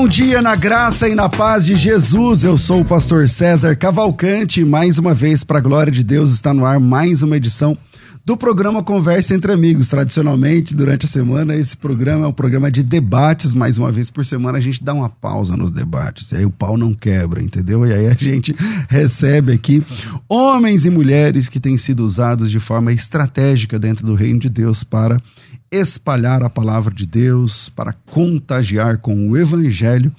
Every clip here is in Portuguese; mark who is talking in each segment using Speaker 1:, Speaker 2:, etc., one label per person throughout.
Speaker 1: Bom dia na graça e na paz de Jesus. Eu sou o pastor César Cavalcante. e Mais uma vez, para a glória de Deus, está no ar mais uma edição do programa Conversa entre Amigos. Tradicionalmente, durante a semana, esse programa é um programa de debates. Mais uma vez por semana, a gente dá uma pausa nos debates. E aí o pau não quebra, entendeu? E aí a gente recebe aqui homens e mulheres que têm sido usados de forma estratégica dentro do reino de Deus para espalhar a palavra de Deus, para contagiar com o evangelho,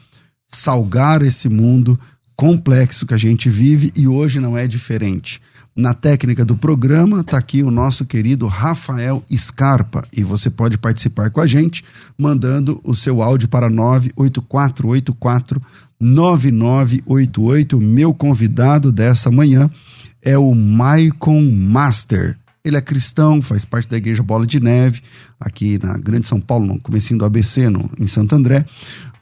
Speaker 1: salgar esse mundo complexo que a gente vive e hoje não é diferente. Na técnica do programa está aqui o nosso querido Rafael Scarpa e você pode participar com a gente mandando o seu áudio para 98484 9988. Meu convidado dessa manhã é o Maicon Master. Ele é cristão, faz parte da Igreja Bola de Neve, aqui na Grande São Paulo, no comecinho do ABC, no, em Santo André.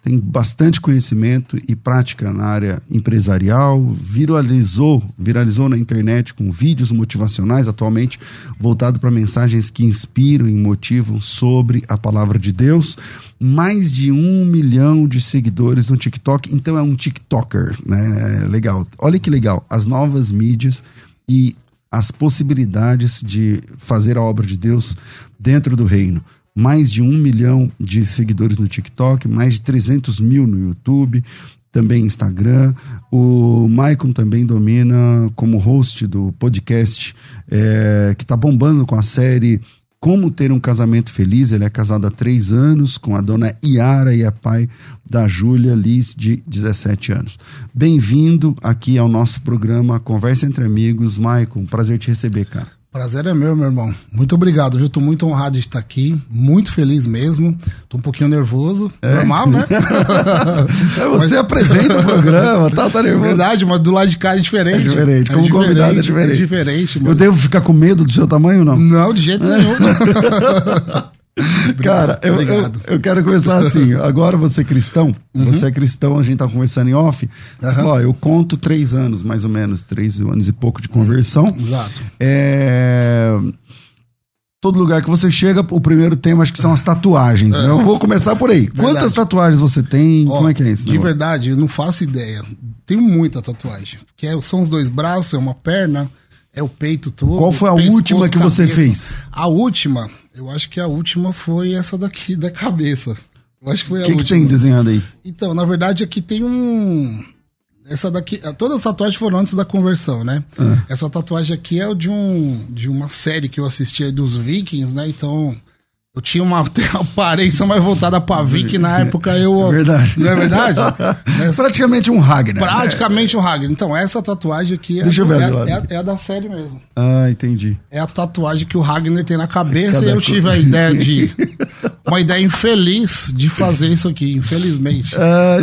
Speaker 1: Tem bastante conhecimento e prática na área empresarial, viralizou, viralizou na internet com vídeos motivacionais atualmente voltado para mensagens que inspiram e motivam sobre a palavra de Deus. Mais de um milhão de seguidores no TikTok, então é um TikToker, né? Legal. Olha que legal, as novas mídias e as possibilidades de fazer a obra de Deus dentro do reino. Mais de um milhão de seguidores no TikTok, mais de 300 mil no YouTube, também Instagram. O Maicon também domina como host do podcast é, que está bombando com a série Como Ter um Casamento Feliz. Ele é casado há três anos com a dona Iara e é pai da Júlia Liz, de 17 anos. Bem-vindo aqui ao nosso programa Conversa Entre Amigos. Maicon, prazer te receber, cara.
Speaker 2: Prazer é meu, meu irmão. Muito obrigado, viu? Tô muito honrado de estar aqui, muito feliz mesmo. Tô um pouquinho nervoso, normal, né?
Speaker 1: É, você apresenta o programa, tá, tá nervoso.
Speaker 2: Verdade, mas do lado de cá é diferente.
Speaker 1: É diferente, como convidado é diferente.
Speaker 2: É diferente,
Speaker 1: Eu
Speaker 2: mas...
Speaker 1: devo ficar com medo do seu tamanho ou não?
Speaker 2: Não, de jeito nenhum.
Speaker 1: Cara, eu, eu, eu quero começar assim. Agora você é cristão, você é cristão, a gente tá conversando em off. Você falou, ó, eu conto três anos, mais ou menos, três anos e pouco de conversão.
Speaker 2: Exato.
Speaker 1: É, Todo lugar que você chega, o primeiro tema acho que são as tatuagens. né? Eu vou começar por aí. Quantas tatuagens você tem?
Speaker 2: Ó,
Speaker 1: Como é que é isso?
Speaker 2: De verdade, eu não faço ideia. Tenho muita tatuagem. Porque é- são os dois braços, é uma perna, é o peito todo.
Speaker 1: Qual foi a última que você
Speaker 2: cabeça.
Speaker 1: fez?
Speaker 2: A última, eu acho que a última foi essa daqui da cabeça. Eu acho que foi
Speaker 1: O
Speaker 2: a
Speaker 1: que, que
Speaker 2: última.
Speaker 1: tem desenhado aí?
Speaker 2: Então, na verdade, aqui tem um. Essa daqui. Todas as tatuagens foram antes da conversão, né?
Speaker 1: Ah.
Speaker 2: Essa tatuagem aqui é o de um de uma série que eu assisti aí dos Vikings, né? Então, eu tinha uma, aparência mais voltada pra Vic na época eu.
Speaker 1: É verdade.
Speaker 2: Não é verdade?
Speaker 1: é praticamente um Ragnar.
Speaker 2: Né? Praticamente né? um Ragnar. Então, essa tatuagem aqui é,
Speaker 1: Deixa eu ver
Speaker 2: é, é, é, a da série mesmo.
Speaker 1: Ah, entendi.
Speaker 2: É a tatuagem que o Ragnar tem na cabeça e eu tive a ideia de. uma ideia infeliz de fazer isso aqui, infelizmente.
Speaker 1: Ah,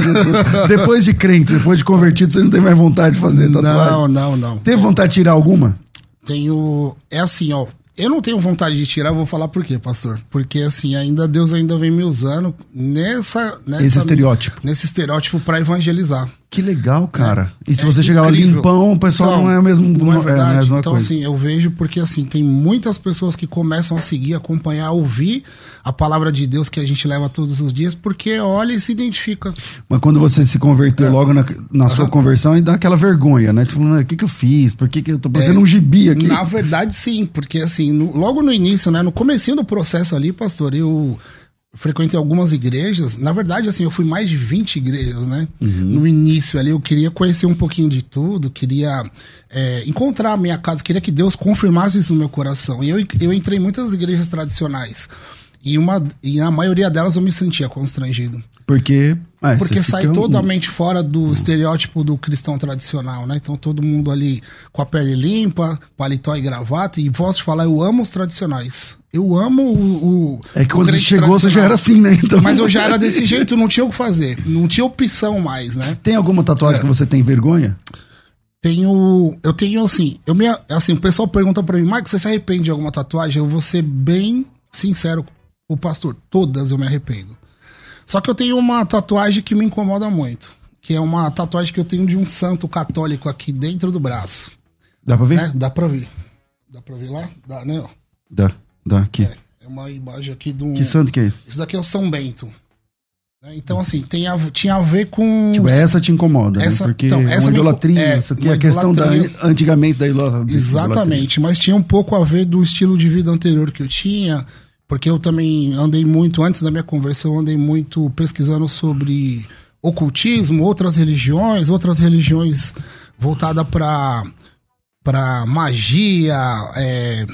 Speaker 1: depois de crente, depois de convertido, você não tem mais vontade de fazer tatuagem?
Speaker 2: Não, não, não.
Speaker 1: Teve vontade de tirar alguma?
Speaker 2: Tenho. É assim, ó. Eu não tenho vontade de tirar, vou falar por quê, pastor. Porque assim, ainda Deus ainda vem me usando nessa, nessa
Speaker 1: esse estereótipo.
Speaker 2: Nesse estereótipo para evangelizar.
Speaker 1: Que legal, cara. É, e se é você chegar lá limpão, o pessoal então, não é o mesmo
Speaker 2: não é,
Speaker 1: verdade.
Speaker 2: é
Speaker 1: mesma
Speaker 2: então,
Speaker 1: coisa.
Speaker 2: assim, eu vejo porque assim, tem muitas pessoas que começam a seguir, acompanhar, ouvir a palavra de Deus que a gente leva todos os dias, porque olha e se identifica.
Speaker 1: Mas quando você se converteu é. logo na, na sua conversão, e dá aquela vergonha, né? Tipo, o que, que eu fiz? Por que, que eu tô fazendo é, um gibi aqui?
Speaker 2: Na verdade, sim, porque assim, no, logo no início, né? No comecinho do processo ali, pastor, eu frequentei algumas igrejas. Na verdade, assim, eu fui mais de 20 igrejas, né? Uhum. No início ali, eu queria conhecer um pouquinho de tudo, queria é, encontrar a minha casa, queria que Deus confirmasse isso no meu coração. E eu, eu entrei em muitas igrejas tradicionais. E, uma, e a maioria delas eu me sentia constrangido.
Speaker 1: Porque.
Speaker 2: Ah, Porque sai totalmente fora do uhum. estereótipo do cristão tradicional, né? Então todo mundo ali com a pele limpa, paletó e gravata. E posso falar, eu amo os tradicionais. Eu amo o. o
Speaker 1: é que quando você chegou, você já era assim, né?
Speaker 2: Então... Mas eu já era desse jeito, não tinha o que fazer. Não tinha opção mais, né?
Speaker 1: Tem alguma tatuagem é. que você tem vergonha?
Speaker 2: Tenho. Eu tenho assim. Eu me, assim, o pessoal pergunta pra mim, Marcos, você se arrepende de alguma tatuagem? Eu vou ser bem sincero o pastor. Todas eu me arrependo. Só que eu tenho uma tatuagem que me incomoda muito. Que é uma tatuagem que eu tenho de um santo católico aqui dentro do braço.
Speaker 1: Dá pra ver?
Speaker 2: Né? Dá pra ver. Dá pra ver lá? Dá, né?
Speaker 1: Dá. Daqui.
Speaker 2: É, é uma imagem aqui de um.
Speaker 1: Que santo que é esse?
Speaker 2: Esse daqui é o São Bento. Né, então, assim, tem a, tinha a ver com.
Speaker 1: Tipo, essa te incomoda, né? essa, né? Porque então, essa é uma idolatria, é, isso aqui é a questão da, antigamente da idolatria.
Speaker 2: Exatamente, mas tinha um pouco a ver do estilo de vida anterior que eu tinha, porque eu também andei muito, antes da minha conversão, eu andei muito pesquisando sobre ocultismo, outras religiões, outras religiões voltadas para para magia, é,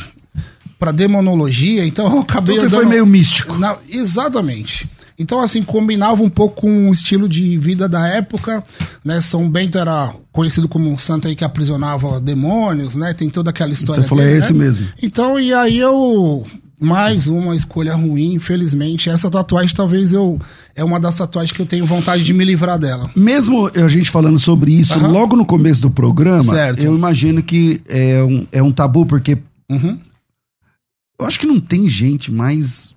Speaker 2: para demonologia, então eu acabei.
Speaker 1: Então você foi meio místico.
Speaker 2: Na, exatamente. Então, assim, combinava um pouco com o estilo de vida da época, né? São Bento era conhecido como um santo aí que aprisionava demônios, né? Tem toda aquela história.
Speaker 1: Você falou,
Speaker 2: dele,
Speaker 1: é esse
Speaker 2: né?
Speaker 1: mesmo.
Speaker 2: Então, e aí eu. Mais uma escolha ruim, infelizmente. Essa tatuagem talvez eu. É uma das tatuagens que eu tenho vontade de me livrar dela.
Speaker 1: Mesmo a gente falando sobre isso uhum. logo no começo do programa, certo. eu imagino que é um, é um tabu, porque uhum. Eu acho que não tem gente mais.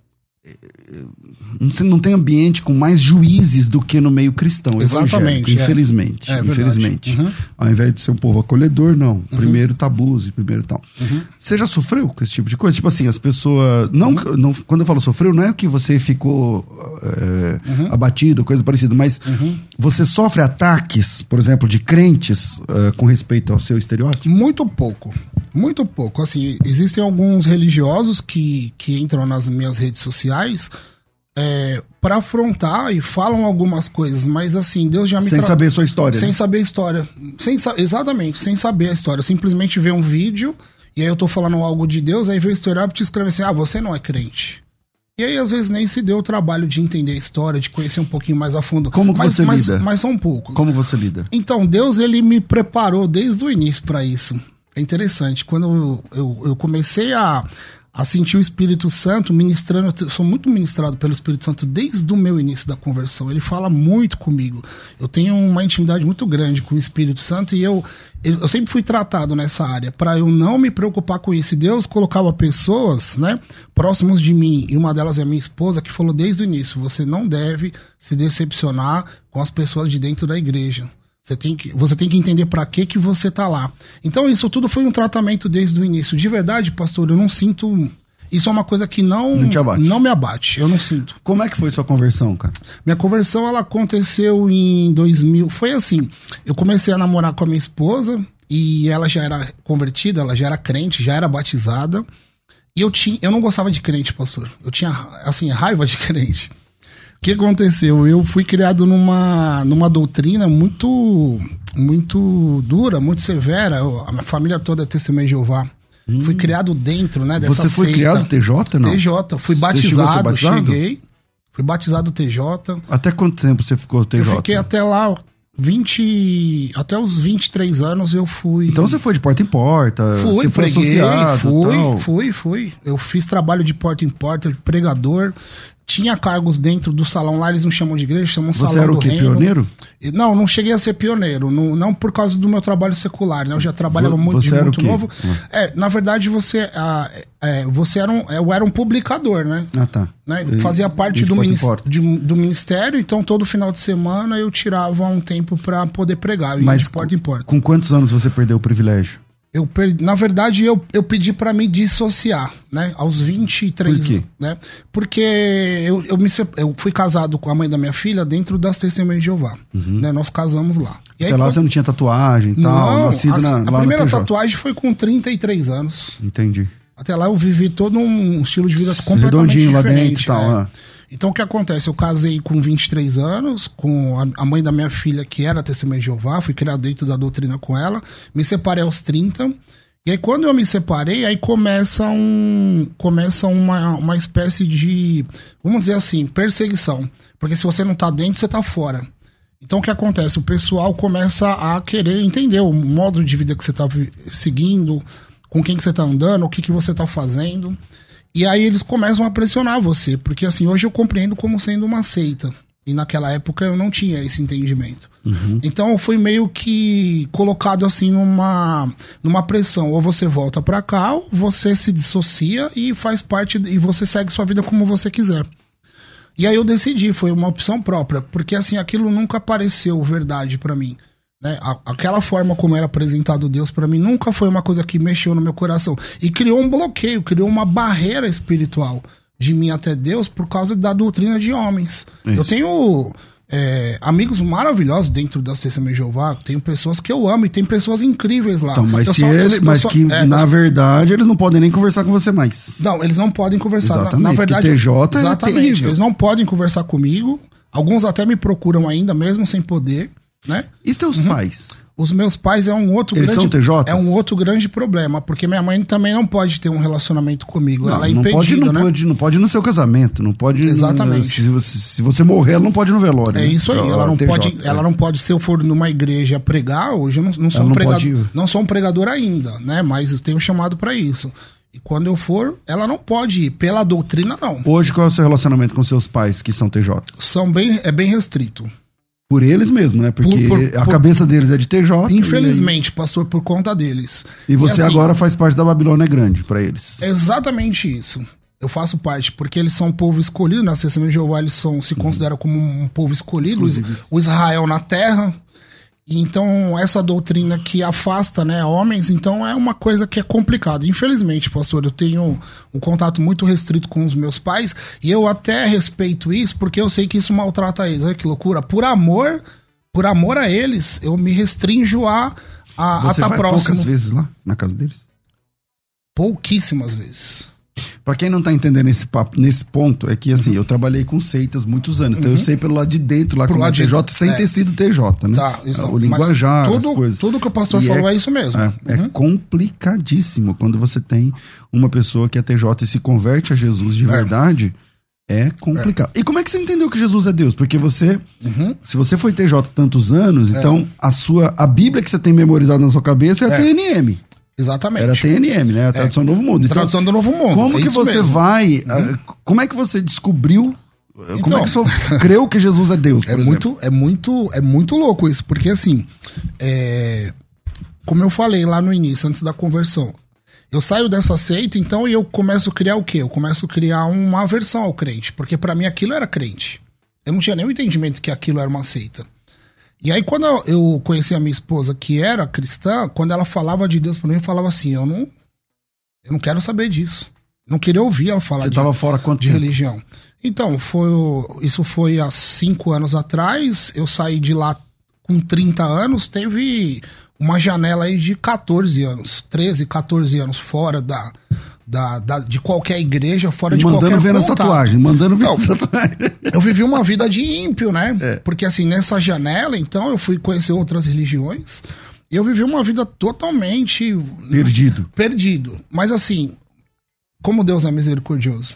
Speaker 1: Não tem ambiente com mais juízes do que no meio cristão.
Speaker 2: Exatamente.
Speaker 1: É. Infelizmente. É, infelizmente. Uhum. Ao invés de ser um povo acolhedor, não. Uhum. Primeiro tabus e primeiro tal. Uhum. Você já sofreu com esse tipo de coisa? Tipo assim, as pessoas. Não, uhum. não, quando eu falo sofreu, não é que você ficou é, abatido, coisa parecida, mas uhum. você sofre ataques, por exemplo, de crentes uh, com respeito ao seu estereótipo?
Speaker 2: Muito pouco. Muito pouco. Assim, existem alguns religiosos que, que entram nas minhas redes sociais é, para afrontar e falam algumas coisas, mas assim, Deus já me
Speaker 1: Sem tra... saber a sua história.
Speaker 2: Sem
Speaker 1: né?
Speaker 2: saber a história. Sem sa... Exatamente, sem saber a história. Simplesmente vê um vídeo e aí eu tô falando algo de Deus, aí vem o historiador e te escreve assim: ah, você não é crente. E aí, às vezes, nem se deu o trabalho de entender a história, de conhecer um pouquinho mais a fundo.
Speaker 1: Como que
Speaker 2: mas,
Speaker 1: você
Speaker 2: mas,
Speaker 1: lida?
Speaker 2: Mas são poucos.
Speaker 1: Como você lida?
Speaker 2: Então, Deus, ele me preparou desde o início para isso. É interessante. Quando eu, eu, eu, comecei a, a sentir o Espírito Santo ministrando, eu sou muito ministrado pelo Espírito Santo desde o meu início da conversão. Ele fala muito comigo. Eu tenho uma intimidade muito grande com o Espírito Santo e eu, eu sempre fui tratado nessa área. Para eu não me preocupar com isso. E Deus colocava pessoas né, próximos de mim, e uma delas é minha esposa, que falou desde o início: você não deve se decepcionar com as pessoas de dentro da igreja. Você tem que, você tem que entender para que que você tá lá. Então isso tudo foi um tratamento desde o início. De verdade, pastor, eu não sinto isso é uma coisa que não
Speaker 1: não,
Speaker 2: não, me abate, eu não sinto.
Speaker 1: Como é que foi sua conversão, cara?
Speaker 2: Minha conversão ela aconteceu em 2000. Foi assim, eu comecei a namorar com a minha esposa e ela já era convertida, ela já era crente, já era batizada. E eu tinha, eu não gostava de crente, pastor. Eu tinha assim raiva de crente que aconteceu? Eu fui criado numa, numa doutrina muito muito dura, muito severa. A minha família toda é testemunha de Jeová. Fui criado dentro, né, dessa
Speaker 1: Você foi
Speaker 2: seita.
Speaker 1: criado TJ, não?
Speaker 2: TJ. Fui batizado,
Speaker 1: batizado?
Speaker 2: cheguei. Fui batizado TJ.
Speaker 1: Até quanto tempo você ficou TJ?
Speaker 2: Eu fiquei até lá 20. Até os 23 anos eu fui.
Speaker 1: Então você foi de porta em porta,
Speaker 2: Fui,
Speaker 1: você foi
Speaker 2: preguei,
Speaker 1: associado
Speaker 2: fui,
Speaker 1: tal.
Speaker 2: fui, fui. Eu fiz trabalho de porta em porta, de pregador. Tinha cargos dentro do salão lá, eles não chamam de igreja, chamam
Speaker 1: Você
Speaker 2: salão
Speaker 1: era o quê,
Speaker 2: reino.
Speaker 1: pioneiro?
Speaker 2: Não, não cheguei a ser pioneiro. Não, não por causa do meu trabalho secular, né? Eu já trabalhava muito,
Speaker 1: você
Speaker 2: de muito novo.
Speaker 1: Ah.
Speaker 2: É, na verdade, você, ah, é, você era um, eu era um publicador, né?
Speaker 1: Ah, tá.
Speaker 2: né? Fazia parte do, de- do ministério, então todo final de semana eu tirava um tempo pra poder pregar.
Speaker 1: Mas
Speaker 2: de porta em porta.
Speaker 1: Com quantos anos você perdeu o privilégio?
Speaker 2: Eu per- Na verdade, eu, eu pedi pra me dissociar, né? Aos 23
Speaker 1: Por quê?
Speaker 2: né? Porque eu, eu, me, eu fui casado com a mãe da minha filha dentro das Testemunhas de Jeová. Né? Nós casamos lá. E
Speaker 1: Uhum. Até lá
Speaker 2: quando-
Speaker 1: você não tinha tatuagem e tal,
Speaker 2: Não,
Speaker 1: nascido
Speaker 2: a,
Speaker 1: na,
Speaker 2: a
Speaker 1: lá
Speaker 2: primeira tatuagem foi com 33 anos.
Speaker 1: Entendi.
Speaker 2: Até lá eu vivi todo um estilo de vida completamente
Speaker 1: Redondinho lá
Speaker 2: diferente.
Speaker 1: dentro e tal,
Speaker 2: é. Então o que acontece? Eu casei com 23 anos, com a, mãe da minha filha, que era testemunha de Jeová, fui criado dentro da doutrina com ela, me separei aos 30. E aí, quando eu me separei, aí começa um. Começa uma, uma espécie de. Vamos dizer assim, perseguição. Porque se você não tá dentro, você tá fora. Então o que acontece? O pessoal começa a querer entender o modo de vida que você tá seguindo, com quem que você tá andando, o que, que você tá fazendo. E aí eles começam a pressionar você, porque assim, hoje eu compreendo como sendo uma seita. E naquela época eu não tinha esse entendimento. Então eu fui meio que colocado assim numa, numa pressão. Ou você volta pra cá, ou você se dissocia e faz parte, e você segue sua vida como você quiser. E aí eu decidi, foi uma opção própria, porque assim, aquilo nunca pareceu verdade pra mim. Né? Aquela forma como era apresentado Deus pra mim nunca foi uma coisa que mexeu no meu coração. E criou um bloqueio, criou uma barreira espiritual de mim até Deus por causa da doutrina de homens.
Speaker 1: Isso.
Speaker 2: Eu tenho é, amigos maravilhosos dentro das Testemunhas de Jeová, tenho pessoas que eu amo e tem pessoas incríveis lá.
Speaker 1: Então, mas
Speaker 2: Eu
Speaker 1: se
Speaker 2: só-
Speaker 1: ele,
Speaker 2: eu
Speaker 1: mas
Speaker 2: só-
Speaker 1: que
Speaker 2: é,
Speaker 1: na
Speaker 2: eu-
Speaker 1: verdade eles não podem nem conversar com você mais.
Speaker 2: não, eles não podem conversar. Na-
Speaker 1: Exatamente,
Speaker 2: Na, verdade,
Speaker 1: porque TJ é
Speaker 2: exatamente.
Speaker 1: terrível.
Speaker 2: Eles não podem conversar comigo. Alguns até me procuram ainda, mesmo sem poder, né?
Speaker 1: E teus pais?
Speaker 2: Os meus pais é um outro
Speaker 1: Eles
Speaker 2: grande
Speaker 1: são TJs?
Speaker 2: é um outro grande problema, porque minha mãe também não pode ter um relacionamento comigo.
Speaker 1: Não,
Speaker 2: ela é
Speaker 1: não
Speaker 2: impedida,
Speaker 1: pode, não
Speaker 2: né?
Speaker 1: pode, não pode ir no seu casamento, não pode.
Speaker 2: Exatamente.
Speaker 1: Se você, se você morrer, ela não pode ir no velório.
Speaker 2: É
Speaker 1: né?
Speaker 2: isso aí. Ela não
Speaker 1: TJ,
Speaker 2: pode,
Speaker 1: é.
Speaker 2: ela não pode. Se eu for numa igreja pregar, hoje eu não, não sou
Speaker 1: Ela
Speaker 2: um
Speaker 1: não
Speaker 2: pregador, não sou um pregador ainda, né? Mas eu tenho chamado pra isso. E quando eu for, ela não pode ir. Pela doutrina, não.
Speaker 1: Hoje, qual é o seu relacionamento com seus pais que são TJ?
Speaker 2: São bem, é bem restrito.
Speaker 1: Por eles mesmo, né? Porque
Speaker 2: Por- por-
Speaker 1: a
Speaker 2: por-
Speaker 1: cabeça deles é de TJ.
Speaker 2: Infelizmente, pastor, por conta deles.
Speaker 1: E, e você
Speaker 2: assim,
Speaker 1: agora faz parte da Babilônia Grande pra eles.
Speaker 2: É exatamente isso. Eu faço parte, porque eles são um povo escolhido, na Testemunha de Jeová eles são, se consideram como um povo escolhido, o Israel na terra. E Então, essa doutrina que afasta né, homens, então é uma coisa que é complicada. Infelizmente, pastor, eu tenho um contato muito restrito com os meus pais e eu até respeito isso porque eu sei que isso maltrata eles. Olha que loucura. Por amor, por amor a eles, eu me restrinjo a a
Speaker 1: Você
Speaker 2: estar
Speaker 1: vai
Speaker 2: próximo
Speaker 1: poucas vezes lá na casa deles?
Speaker 2: pouquíssimas vezes.
Speaker 1: Pra quem não tá entendendo esse papo, nesse ponto, é que assim, eu trabalhei com seitas muitos anos, então eu sei pelo lado de dentro lá
Speaker 2: Pro
Speaker 1: como é
Speaker 2: de-
Speaker 1: TJ, sem
Speaker 2: é.
Speaker 1: ter sido TJ, né?
Speaker 2: Tá, isso,
Speaker 1: o
Speaker 2: mas
Speaker 1: linguajar,
Speaker 2: tudo,
Speaker 1: as coisas.
Speaker 2: Tudo que o pastor
Speaker 1: E
Speaker 2: falou é, isso mesmo.
Speaker 1: É, é
Speaker 2: Uhum.
Speaker 1: complicadíssimo quando você tem uma pessoa que é TJ e se converte a Jesus de
Speaker 2: É.
Speaker 1: verdade. É complicado. E como é que você entendeu que Jesus é Deus? Porque você,
Speaker 2: Uhum.
Speaker 1: se você foi TJ tantos anos, então a sua a Bíblia que você tem memorizada na sua cabeça é a
Speaker 2: É.
Speaker 1: TNM.
Speaker 2: Exatamente.
Speaker 1: Era TNM, né? A Tradução do Novo Mundo. Então,
Speaker 2: Tradução do Novo Mundo.
Speaker 1: como
Speaker 2: é
Speaker 1: que você
Speaker 2: mesmo.
Speaker 1: vai. ah, como é que você descobriu? ah, como
Speaker 2: Então.
Speaker 1: é que você creu que Jesus é Deus?
Speaker 2: É
Speaker 1: exemplo?
Speaker 2: muito, é muito, é muito louco isso, porque assim, é, como eu falei lá no início, antes da conversão, eu saio dessa seita, então e eu começo a criar o quê? Eu começo a criar uma aversão ao crente, porque pra mim aquilo era crente. Eu não tinha nenhum entendimento que aquilo era uma seita. E aí quando eu- conheci a minha esposa, que era cristã, quando ela falava de Deus pra mim, eu falava assim, eu não, eu não quero saber disso. Não queria ouvir ela falar
Speaker 1: Você
Speaker 2: de
Speaker 1: estava fora quanto
Speaker 2: de
Speaker 1: tempo?
Speaker 2: religião. Então, foi, isso foi há cinco anos atrás. Eu saí de lá com 30 anos. Teve uma janela aí de 14 anos, 13, 14 anos fora da, da, da- de qualquer igreja, fora de
Speaker 1: Mandando
Speaker 2: qualquer
Speaker 1: ver
Speaker 2: contato.
Speaker 1: tatuagens, mandando ver nas tatuagens.
Speaker 2: Eu vivi uma vida de ímpio, né?
Speaker 1: É.
Speaker 2: Porque assim, nessa janela, então, eu fui conhecer outras religiões. eu vivi uma vida totalmente
Speaker 1: Perdido.
Speaker 2: perdido. Mas assim, como Deus é misericordioso.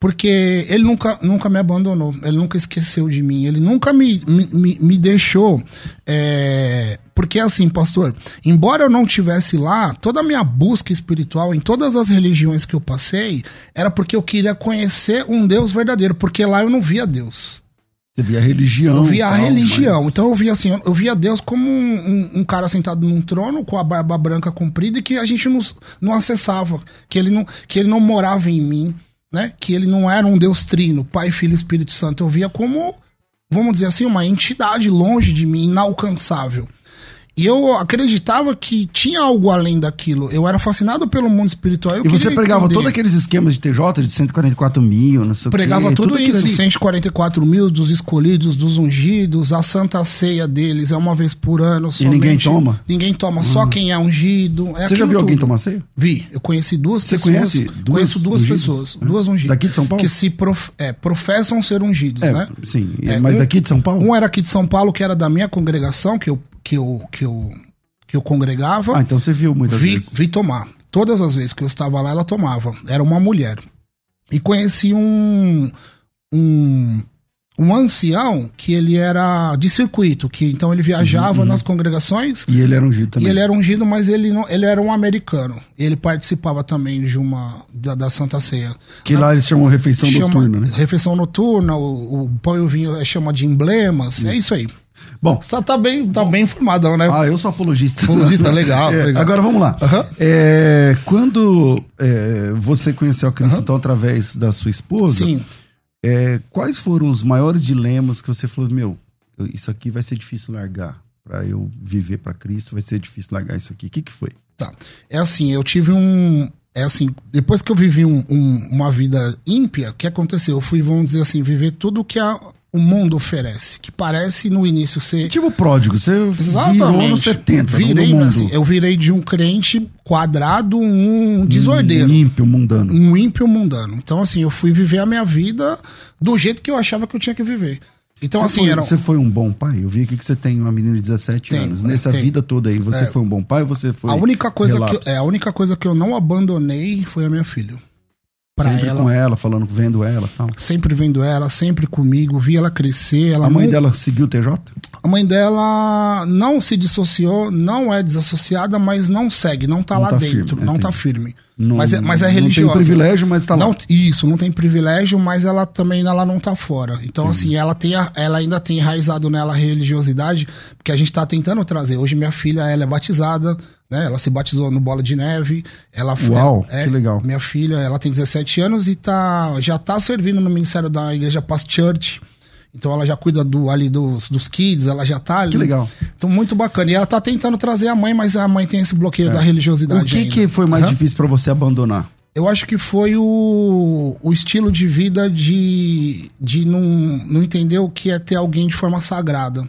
Speaker 2: Porque ele nunca, nunca me abandonou, ele nunca esqueceu de mim, ele nunca me, me, me, deixou. é, Porque assim, pastor, embora eu não tivesse lá, toda a minha busca espiritual em todas as religiões que eu passei era porque eu queria conhecer um Deus verdadeiro, porque lá eu não via Deus.
Speaker 1: Você via a religião.
Speaker 2: Eu via a
Speaker 1: tal,
Speaker 2: religião.
Speaker 1: mas-
Speaker 2: Então eu via assim, eu via Deus como um, um- um cara sentado num trono com a barba branca comprida e que a gente não, não acessava, que ele não, que ele não morava em mim, né? Que ele não era um Deus trino, Pai, Filho e Espírito Santo. Eu via como, vamos dizer assim, uma entidade longe de mim, inalcançável. E eu acreditava que tinha algo além daquilo. Eu era fascinado pelo mundo espiritual.
Speaker 1: E você pregava
Speaker 2: entender.
Speaker 1: todos aqueles esquemas de TJ de 144 mil, não sei o
Speaker 2: Pregava
Speaker 1: quê,
Speaker 2: tudo,
Speaker 1: aquilo
Speaker 2: isso,
Speaker 1: ali.
Speaker 2: 144 mil dos escolhidos, dos ungidos, a santa ceia deles é uma vez por ano.
Speaker 1: E ninguém
Speaker 2: somente.
Speaker 1: toma?
Speaker 2: Ninguém toma, só quem é ungido. É
Speaker 1: Você já viu alguém
Speaker 2: tudo.
Speaker 1: tomar ceia?
Speaker 2: Vi, eu conheci duas
Speaker 1: Você
Speaker 2: pessoas.
Speaker 1: conhece duas
Speaker 2: conheço duas
Speaker 1: ungidos?
Speaker 2: pessoas,
Speaker 1: É.
Speaker 2: duas ungidas.
Speaker 1: Daqui de São Paulo?
Speaker 2: Que se prof- é, professam ser ungidos,
Speaker 1: É,
Speaker 2: né?
Speaker 1: sim.
Speaker 2: É,
Speaker 1: mas
Speaker 2: um-
Speaker 1: daqui de São Paulo?
Speaker 2: Um era aqui de São Paulo, que era da minha congregação, que eu, que eu, que eu, que eu congregava.
Speaker 1: Ah, então você viu muitas
Speaker 2: Vi,
Speaker 1: vezes.
Speaker 2: vi tomar. Todas as vezes que eu estava lá, ela tomava. Era uma mulher. E conheci um, um, um ancião que ele era de circuito, que então ele viajava nas congregações
Speaker 1: E ele era ungido também.
Speaker 2: e ele era ungido, mas ele não, ele era um americano. Ele participava também de uma da, da Santa Ceia.
Speaker 1: Que lá eles chamam refeição
Speaker 2: Chama-
Speaker 1: noturna, né?
Speaker 2: Refeição noturna, o, o pão e o vinho é chama de emblemas. É isso aí.
Speaker 1: Bom,
Speaker 2: Você tá bem, tá bem informadão, né?
Speaker 1: ah, eu sou apologista.
Speaker 2: Apologista, legal,
Speaker 1: É,
Speaker 2: legal.
Speaker 1: Agora vamos lá.
Speaker 2: Aham.
Speaker 1: É, quando é, você conheceu a Cristo então, através da sua esposa,
Speaker 2: Sim.
Speaker 1: é, quais foram os maiores dilemas que você falou, meu, eu- isso aqui vai ser difícil largar. Pra eu viver pra Cristo, vai ser difícil largar isso aqui. O que, que foi?
Speaker 2: Tá. É assim, eu tive um. É assim, depois que eu vivi um- um- uma vida ímpia, o que aconteceu? Eu fui, vamos dizer assim, viver tudo que a- o mundo oferece. Que parece no início ser.
Speaker 1: Tipo pródigo, você virou nos 70,
Speaker 2: Virei,
Speaker 1: no mundo.
Speaker 2: assim, eu virei de um crente quadrado, um desordeiro.
Speaker 1: Um ímpio, mundano.
Speaker 2: Um ímpio mundano. Então, assim, eu fui viver a minha vida do jeito que eu achava que eu tinha que viver. Então,
Speaker 1: você,
Speaker 2: assim,
Speaker 1: foi,
Speaker 2: era.
Speaker 1: você foi um bom pai? Eu vi aqui que você tem uma menina de 17
Speaker 2: Tenho,
Speaker 1: anos.
Speaker 2: é,
Speaker 1: Nessa
Speaker 2: tenho.
Speaker 1: vida toda aí, você
Speaker 2: É.
Speaker 1: foi um bom pai ou você foi
Speaker 2: A única, coisa que, eu- é, a única coisa que eu não abandonei foi a minha filha. Pra
Speaker 1: Sempre
Speaker 2: ela,
Speaker 1: com ela, falando, vendo ela e tal.
Speaker 2: sempre vendo ela, sempre comigo, vi ela crescer. Ela
Speaker 1: a mãe
Speaker 2: não-
Speaker 1: dela seguiu o TJ?
Speaker 2: a mãe dela não se dissociou, não é desassociada, mas não segue, não tá
Speaker 1: Não
Speaker 2: lá
Speaker 1: tá
Speaker 2: dentro,
Speaker 1: firme,
Speaker 2: não
Speaker 1: entendi.
Speaker 2: tá firme.
Speaker 1: Não-
Speaker 2: mas, é, mas é
Speaker 1: não
Speaker 2: religiosa.
Speaker 1: tem privilégio, mas tá lá.
Speaker 2: Não, isso, não tem privilégio, mas ela também ela não tá fora. Então, assim, ela, tem a- ela ainda tem enraizado nela a religiosidade, porque a gente tá tentando trazer. Hoje minha filha, ela é batizada, né? Ela se batizou no Bola de Neve. Ela foi-
Speaker 1: Uau,
Speaker 2: é,
Speaker 1: que legal.
Speaker 2: Minha filha, ela tem 17 anos e tá, já tá servindo no ministério da igreja Past Church. Então ela já cuida do, ali dos, dos kids, ela já tá ali.
Speaker 1: Que legal.
Speaker 2: Então, muito bacana. E ela tá tentando trazer a mãe, mas a mãe tem esse bloqueio da religiosidade.
Speaker 1: É. O que,
Speaker 2: ainda.
Speaker 1: que foi mais
Speaker 2: Aham.
Speaker 1: difícil pra você abandonar?
Speaker 2: Eu acho que foi o, o estilo de vida de, de não, não entender o que é ter alguém de forma sagrada.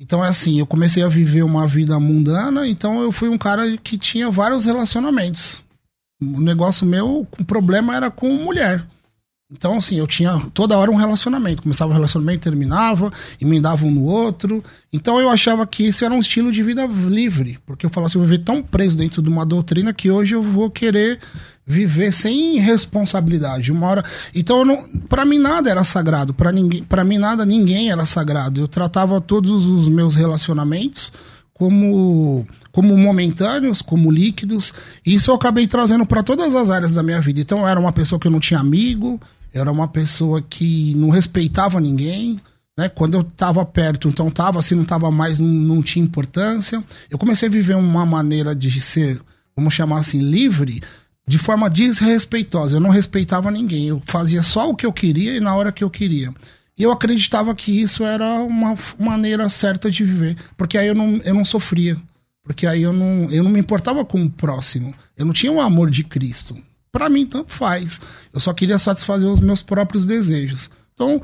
Speaker 2: Então é assim, eu comecei a viver uma vida mundana, então eu fui um cara que tinha vários relacionamentos. O negócio meu, o problema era com mulher. Então, assim, eu tinha toda hora um relacionamento. Começava o relacionamento, terminava, emendava um no outro. Então, eu achava que isso era um estilo de vida livre. Porque eu falava assim, eu viver tão preso dentro de uma doutrina que hoje eu vou querer viver sem responsabilidade. Uma hora. Então, não, para mim nada era sagrado. Para ninguém, para mim nada, ninguém era sagrado. Eu tratava todos os meus relacionamentos como como momentâneos, como líquidos. E isso eu acabei trazendo para todas as áreas da minha vida. Então eu era uma pessoa que eu não tinha amigo, era uma pessoa que não respeitava ninguém. Né? Quando eu estava perto, então estava, se não estava mais, não, não tinha importância. Eu comecei a viver uma maneira de ser, vamos chamar assim, livre, de forma desrespeitosa. Eu não respeitava ninguém. Eu fazia só o que eu queria e na hora que eu queria. E eu acreditava que isso era uma maneira certa de viver. Porque aí eu não, eu não sofria. Porque aí eu não, eu não me importava com o próximo. Eu não tinha o amor de Cristo. Para mim, tanto faz. Eu só queria satisfazer os meus próprios desejos. Então,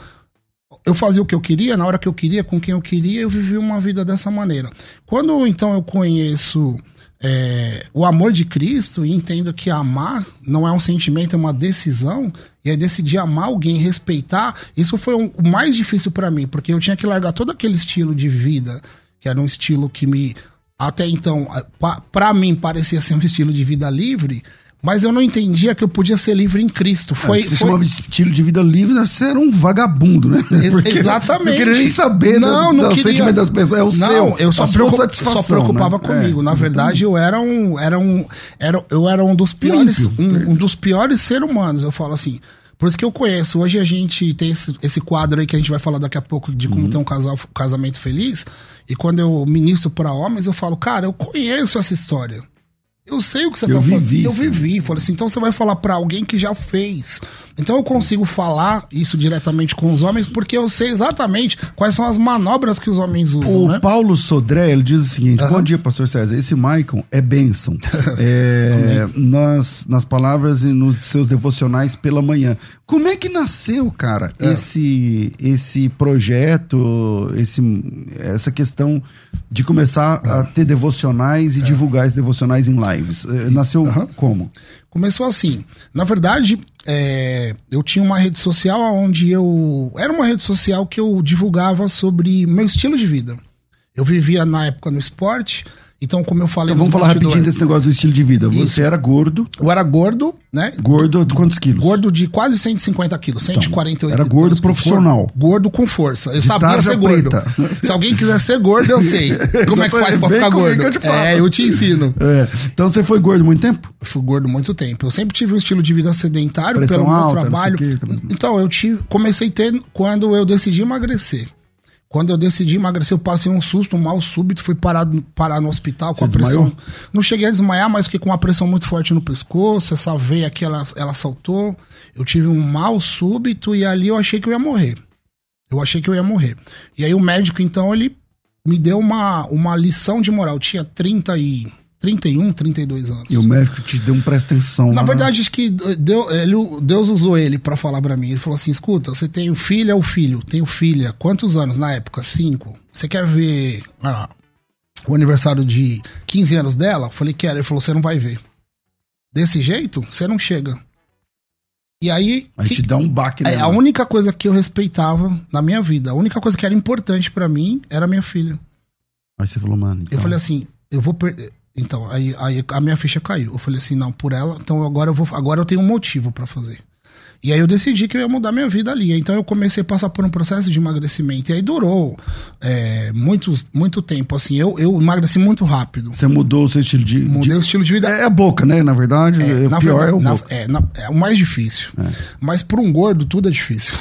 Speaker 2: eu fazia o que eu queria, na hora que eu queria, com quem eu queria, eu vivia uma vida dessa maneira. Quando então eu conheço é, o amor de Cristo e entendo que amar não é um sentimento, é uma decisão, e aí decidir amar alguém, respeitar, isso foi um- o mais difícil para mim, porque eu tinha que largar todo aquele estilo de vida, que era um estilo que me até então, pa- pra mim, parecia ser um estilo de vida livre, mas eu não entendia que eu podia ser livre em Cristo. Foi,
Speaker 1: Você
Speaker 2: foi-
Speaker 1: chamava de estilo de vida livre, você era um vagabundo, né?
Speaker 2: Ex- exatamente.
Speaker 1: Não queria nem saber
Speaker 2: não,
Speaker 1: do,
Speaker 2: não
Speaker 1: do
Speaker 2: queria.
Speaker 1: sentimento das pessoas. É o
Speaker 2: não,
Speaker 1: seu.
Speaker 2: eu só, preocup- só preocupava
Speaker 1: né?
Speaker 2: comigo.
Speaker 1: É,
Speaker 2: Na verdade, eu era um, era um, era, eu era um dos piores, um, um dos piores seres humanos. Eu falo assim. Por isso que eu conheço. Hoje a gente tem esse, esse quadro aí que a gente vai falar daqui a pouco de
Speaker 1: Uhum.
Speaker 2: como ter um casal, casamento feliz. E quando eu ministro para homens, eu falo, cara, eu conheço essa história. Eu sei o que você
Speaker 1: Eu
Speaker 2: tá falando.
Speaker 1: vivi
Speaker 2: Eu
Speaker 1: isso.
Speaker 2: vivi. Falei assim, então você vai falar pra alguém que já fez. Então eu consigo falar isso diretamente com os homens porque eu sei exatamente quais são as manobras que os homens usam,
Speaker 1: O
Speaker 2: né?
Speaker 1: Paulo Sodré, ele diz o seguinte:
Speaker 2: Aham.
Speaker 1: Bom dia, pastor César. Esse Maicon é bênção. É, nas, nas palavras e nos seus devocionais pela manhã. Como é que nasceu, cara,
Speaker 2: É.
Speaker 1: esse, esse projeto, esse, essa questão de começar
Speaker 2: É.
Speaker 1: a ter devocionais e divulgar esses devocionais em lives? É, Nasceu
Speaker 2: Aham.
Speaker 1: como?
Speaker 2: Começou assim. Na verdade, é, eu tinha uma rede social onde eu. Era uma rede social que eu divulgava sobre meu estilo de vida. Eu vivia na época no esporte, então, como eu falei.
Speaker 1: Então, vamos falar rapidinho desse negócio do estilo de vida. Você
Speaker 2: Isso.
Speaker 1: era gordo,
Speaker 2: Eu era gordo, né?
Speaker 1: gordo de quantos quilos?
Speaker 2: Gordo de quase 150 quilos, 148
Speaker 1: era gordo profissional.
Speaker 2: Gordo, gordo com força. Eu sabia
Speaker 1: tarja
Speaker 2: ser gordo.
Speaker 1: preta.
Speaker 2: Se alguém quiser ser gordo, eu sei. Como é que faz pra ficar gordo?
Speaker 1: eu
Speaker 2: é, eu te ensino.
Speaker 1: É, Então você foi gordo muito tempo?
Speaker 2: Eu fui gordo muito tempo. Eu sempre tive um estilo de vida sedentário
Speaker 1: Pressão
Speaker 2: pelo meu
Speaker 1: alta, sei
Speaker 2: trabalho. Então, eu tive, comecei a ter quando eu decidi emagrecer. Quando eu decidi emagrecer, eu passei um susto, um mal súbito, fui parado, parar no hospital com
Speaker 1: Você
Speaker 2: a pressão.
Speaker 1: desmaiou?
Speaker 2: Não cheguei a desmaiar, mas fiquei com uma pressão muito forte no pescoço, essa veia aqui, ela, ela saltou. Eu tive um mal súbito e ali eu achei que eu ia morrer. Eu achei que eu ia morrer. E aí o médico, então, ele me deu uma, uma lição de moral. Eu tinha 30 e, 31, 32 anos.
Speaker 1: E o médico te deu um presta atenção.
Speaker 2: Na
Speaker 1: lá,
Speaker 2: verdade, acho que Deus, ele- Deus usou ele pra falar pra mim. Ele falou assim: escuta, você tem filha ou filho? Tenho filha. Quantos anos na época? Cinco. Você quer ver ah, o aniversário de 15 anos dela? Eu falei, quero. Ele falou: você não vai ver. Desse jeito, você não chega. E aí.
Speaker 1: Aí
Speaker 2: que-
Speaker 1: te dá um baque, né?
Speaker 2: é, a única coisa que eu respeitava na minha vida, a única coisa que era importante pra mim era minha filha.
Speaker 1: Aí você falou, mano.
Speaker 2: Eu
Speaker 1: então,
Speaker 2: falei assim, eu vou perder. Então, aí, aí a minha ficha caiu. Eu falei assim, não, por ela, então agora eu vou, agora eu tenho um motivo pra fazer. E aí eu decidi que eu ia mudar minha vida ali. Então eu comecei a passar por um processo de emagrecimento. E aí durou é, muitos, muito tempo. Assim, eu, eu emagreci muito rápido.
Speaker 1: Você mudou o seu estilo de.
Speaker 2: Mudei
Speaker 1: de-
Speaker 2: o estilo de vida.
Speaker 1: É a boca, né? Na verdade, é, o
Speaker 2: na
Speaker 1: pior
Speaker 2: verdade,
Speaker 1: é o
Speaker 2: na-
Speaker 1: boca.
Speaker 2: é, na- é o mais difícil. Mas para um gordo, tudo é difícil.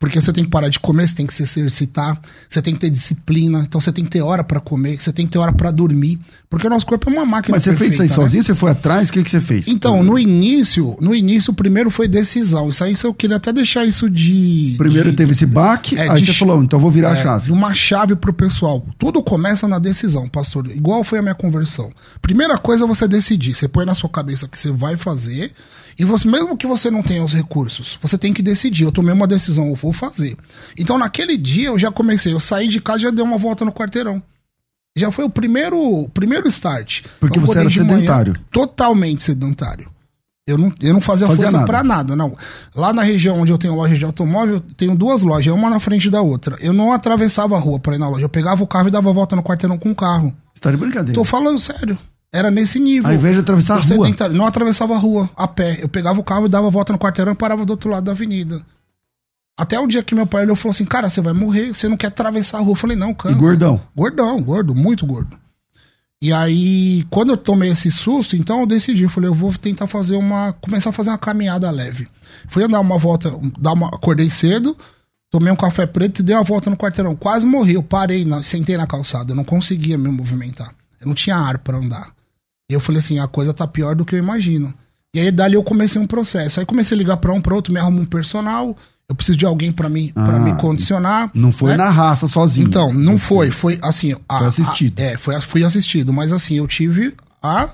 Speaker 2: Porque você tem que parar de comer, você tem que se exercitar, você tem que ter disciplina, então você tem que ter hora para comer, você tem que ter hora para dormir, porque o nosso corpo é uma máquina
Speaker 1: Mas você fez isso aí
Speaker 2: perfeita, né?
Speaker 1: sozinho? Você foi atrás? O que, que você fez?
Speaker 2: Então, no início, no início, o primeiro foi decisão. Isso aí eu queria até deixar isso de.
Speaker 1: Primeiro
Speaker 2: de-
Speaker 1: teve esse baque,
Speaker 2: É,
Speaker 1: aí você falou, então vou virar a
Speaker 2: é,
Speaker 1: chave.
Speaker 2: Uma chave pro pessoal. Tudo começa na decisão, pastor. Igual foi a minha conversão. Primeira coisa é você decidir. Você põe na sua cabeça que você vai fazer. E você, mesmo que você não tenha os recursos, você tem que decidir. Eu tomei uma decisão, eu vou fazer. Então, naquele dia, eu já comecei. Eu saí de casa e já dei uma volta no quarteirão. Já foi o primeiro, primeiro start.
Speaker 1: Porque
Speaker 2: Eu
Speaker 1: você era
Speaker 2: de manhã
Speaker 1: sedentário.
Speaker 2: Totalmente sedentário. Eu não, eu não fazia,
Speaker 1: Fazia
Speaker 2: força
Speaker 1: nada.
Speaker 2: pra nada, não. Lá na região onde eu tenho loja de automóvel, eu tenho duas lojas, uma na frente da outra. Eu não atravessava a rua pra ir na loja. Eu pegava o carro e dava a volta no quarteirão com o carro.
Speaker 1: Você tá de brincadeira.
Speaker 2: Tô falando sério. Era nesse nível.
Speaker 1: Ao invés de atravessar a rua.
Speaker 2: Não atravessava a rua a pé. Eu pegava o carro e dava a volta no quarteirão e parava do outro lado da avenida. Até o dia que meu pai olhou e falou assim: Cara, você vai morrer, você não quer atravessar a rua. Eu falei: Não,
Speaker 1: E
Speaker 2: cansa.
Speaker 1: gordão.
Speaker 2: Gordão, gordo, muito gordo. E aí, quando eu tomei esse susto, então eu decidi, eu falei, eu vou tentar fazer uma, começar a fazer uma caminhada leve. Fui andar uma volta, dar uma, acordei cedo, tomei um café preto e dei uma volta no quarteirão. Quase morri, eu parei, na, sentei na calçada, eu não conseguia me movimentar. Eu não tinha ar pra andar. E eu falei assim, a coisa tá pior do que eu imagino. E aí dali eu comecei um processo. Aí comecei a ligar pra um, pra outro, me arrumo um personal, eu preciso de alguém pra me, pra
Speaker 1: Ah,
Speaker 2: me condicionar.
Speaker 1: Não foi
Speaker 2: né?
Speaker 1: na raça sozinho.
Speaker 2: Então, não
Speaker 1: Você-
Speaker 2: foi, foi assim. a-
Speaker 1: Foi assistido.
Speaker 2: a- é, foi, fui assistido, mas assim, eu tive a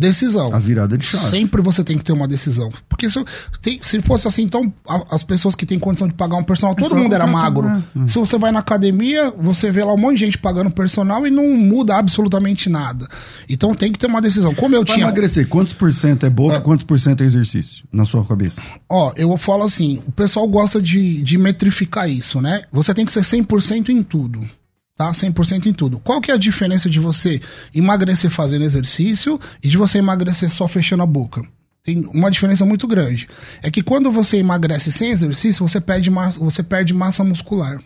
Speaker 2: decisão.
Speaker 1: A virada de chave.
Speaker 2: Sempre você tem que ter uma decisão. Porque se, tem- se fosse assim, então a- as pessoas que têm condição de pagar um personal, todo mundo era magro.
Speaker 1: né? Hum.
Speaker 2: Se você vai na academia, você vê lá um monte de gente pagando personal e não muda absolutamente nada. Então tem que ter uma decisão. Como eu
Speaker 1: Pra
Speaker 2: tinha.
Speaker 1: emagrecer, quantos por cento é boca,
Speaker 2: É.
Speaker 1: quantos por cento é exercício? Na sua cabeça.
Speaker 2: Ó, eu falo assim, o pessoal gosta de, de metrificar isso, né? Você tem que ser 100% em tudo. Tá? 100% em tudo. Qual que é a diferença de você emagrecer fazendo exercício e de você emagrecer só fechando a boca? Tem uma diferença muito grande. É que quando você emagrece sem exercício, você perde massa, você perde massa muscular.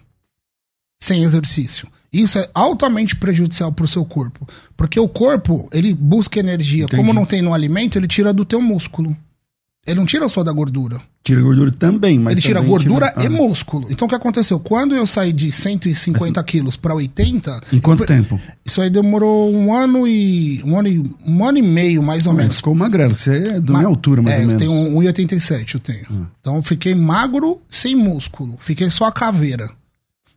Speaker 2: Sem exercício. Isso é altamente prejudicial para o seu corpo. Porque o corpo, ele busca energia.
Speaker 1: Entendi.
Speaker 2: Como não tem no alimento, ele tira do teu músculo. Ele não tira só da gordura.
Speaker 1: Tira gordura também, mas
Speaker 2: ele tira gordura
Speaker 1: tira-
Speaker 2: e
Speaker 1: Ah.
Speaker 2: músculo. Então o que aconteceu? Quando eu saí de 150 quilos para 80.
Speaker 1: Em quanto
Speaker 2: eu-
Speaker 1: tempo?
Speaker 2: Isso aí demorou um ano e. Um ano e, um ano e meio, mais ou
Speaker 1: Mas
Speaker 2: menos.
Speaker 1: ficou magrelo, você é da
Speaker 2: Ma-
Speaker 1: minha altura, mais
Speaker 2: é,
Speaker 1: ou
Speaker 2: eu
Speaker 1: menos.
Speaker 2: tenho 1,87 eu tenho. Então eu fiquei magro, sem músculo. Fiquei só a caveira.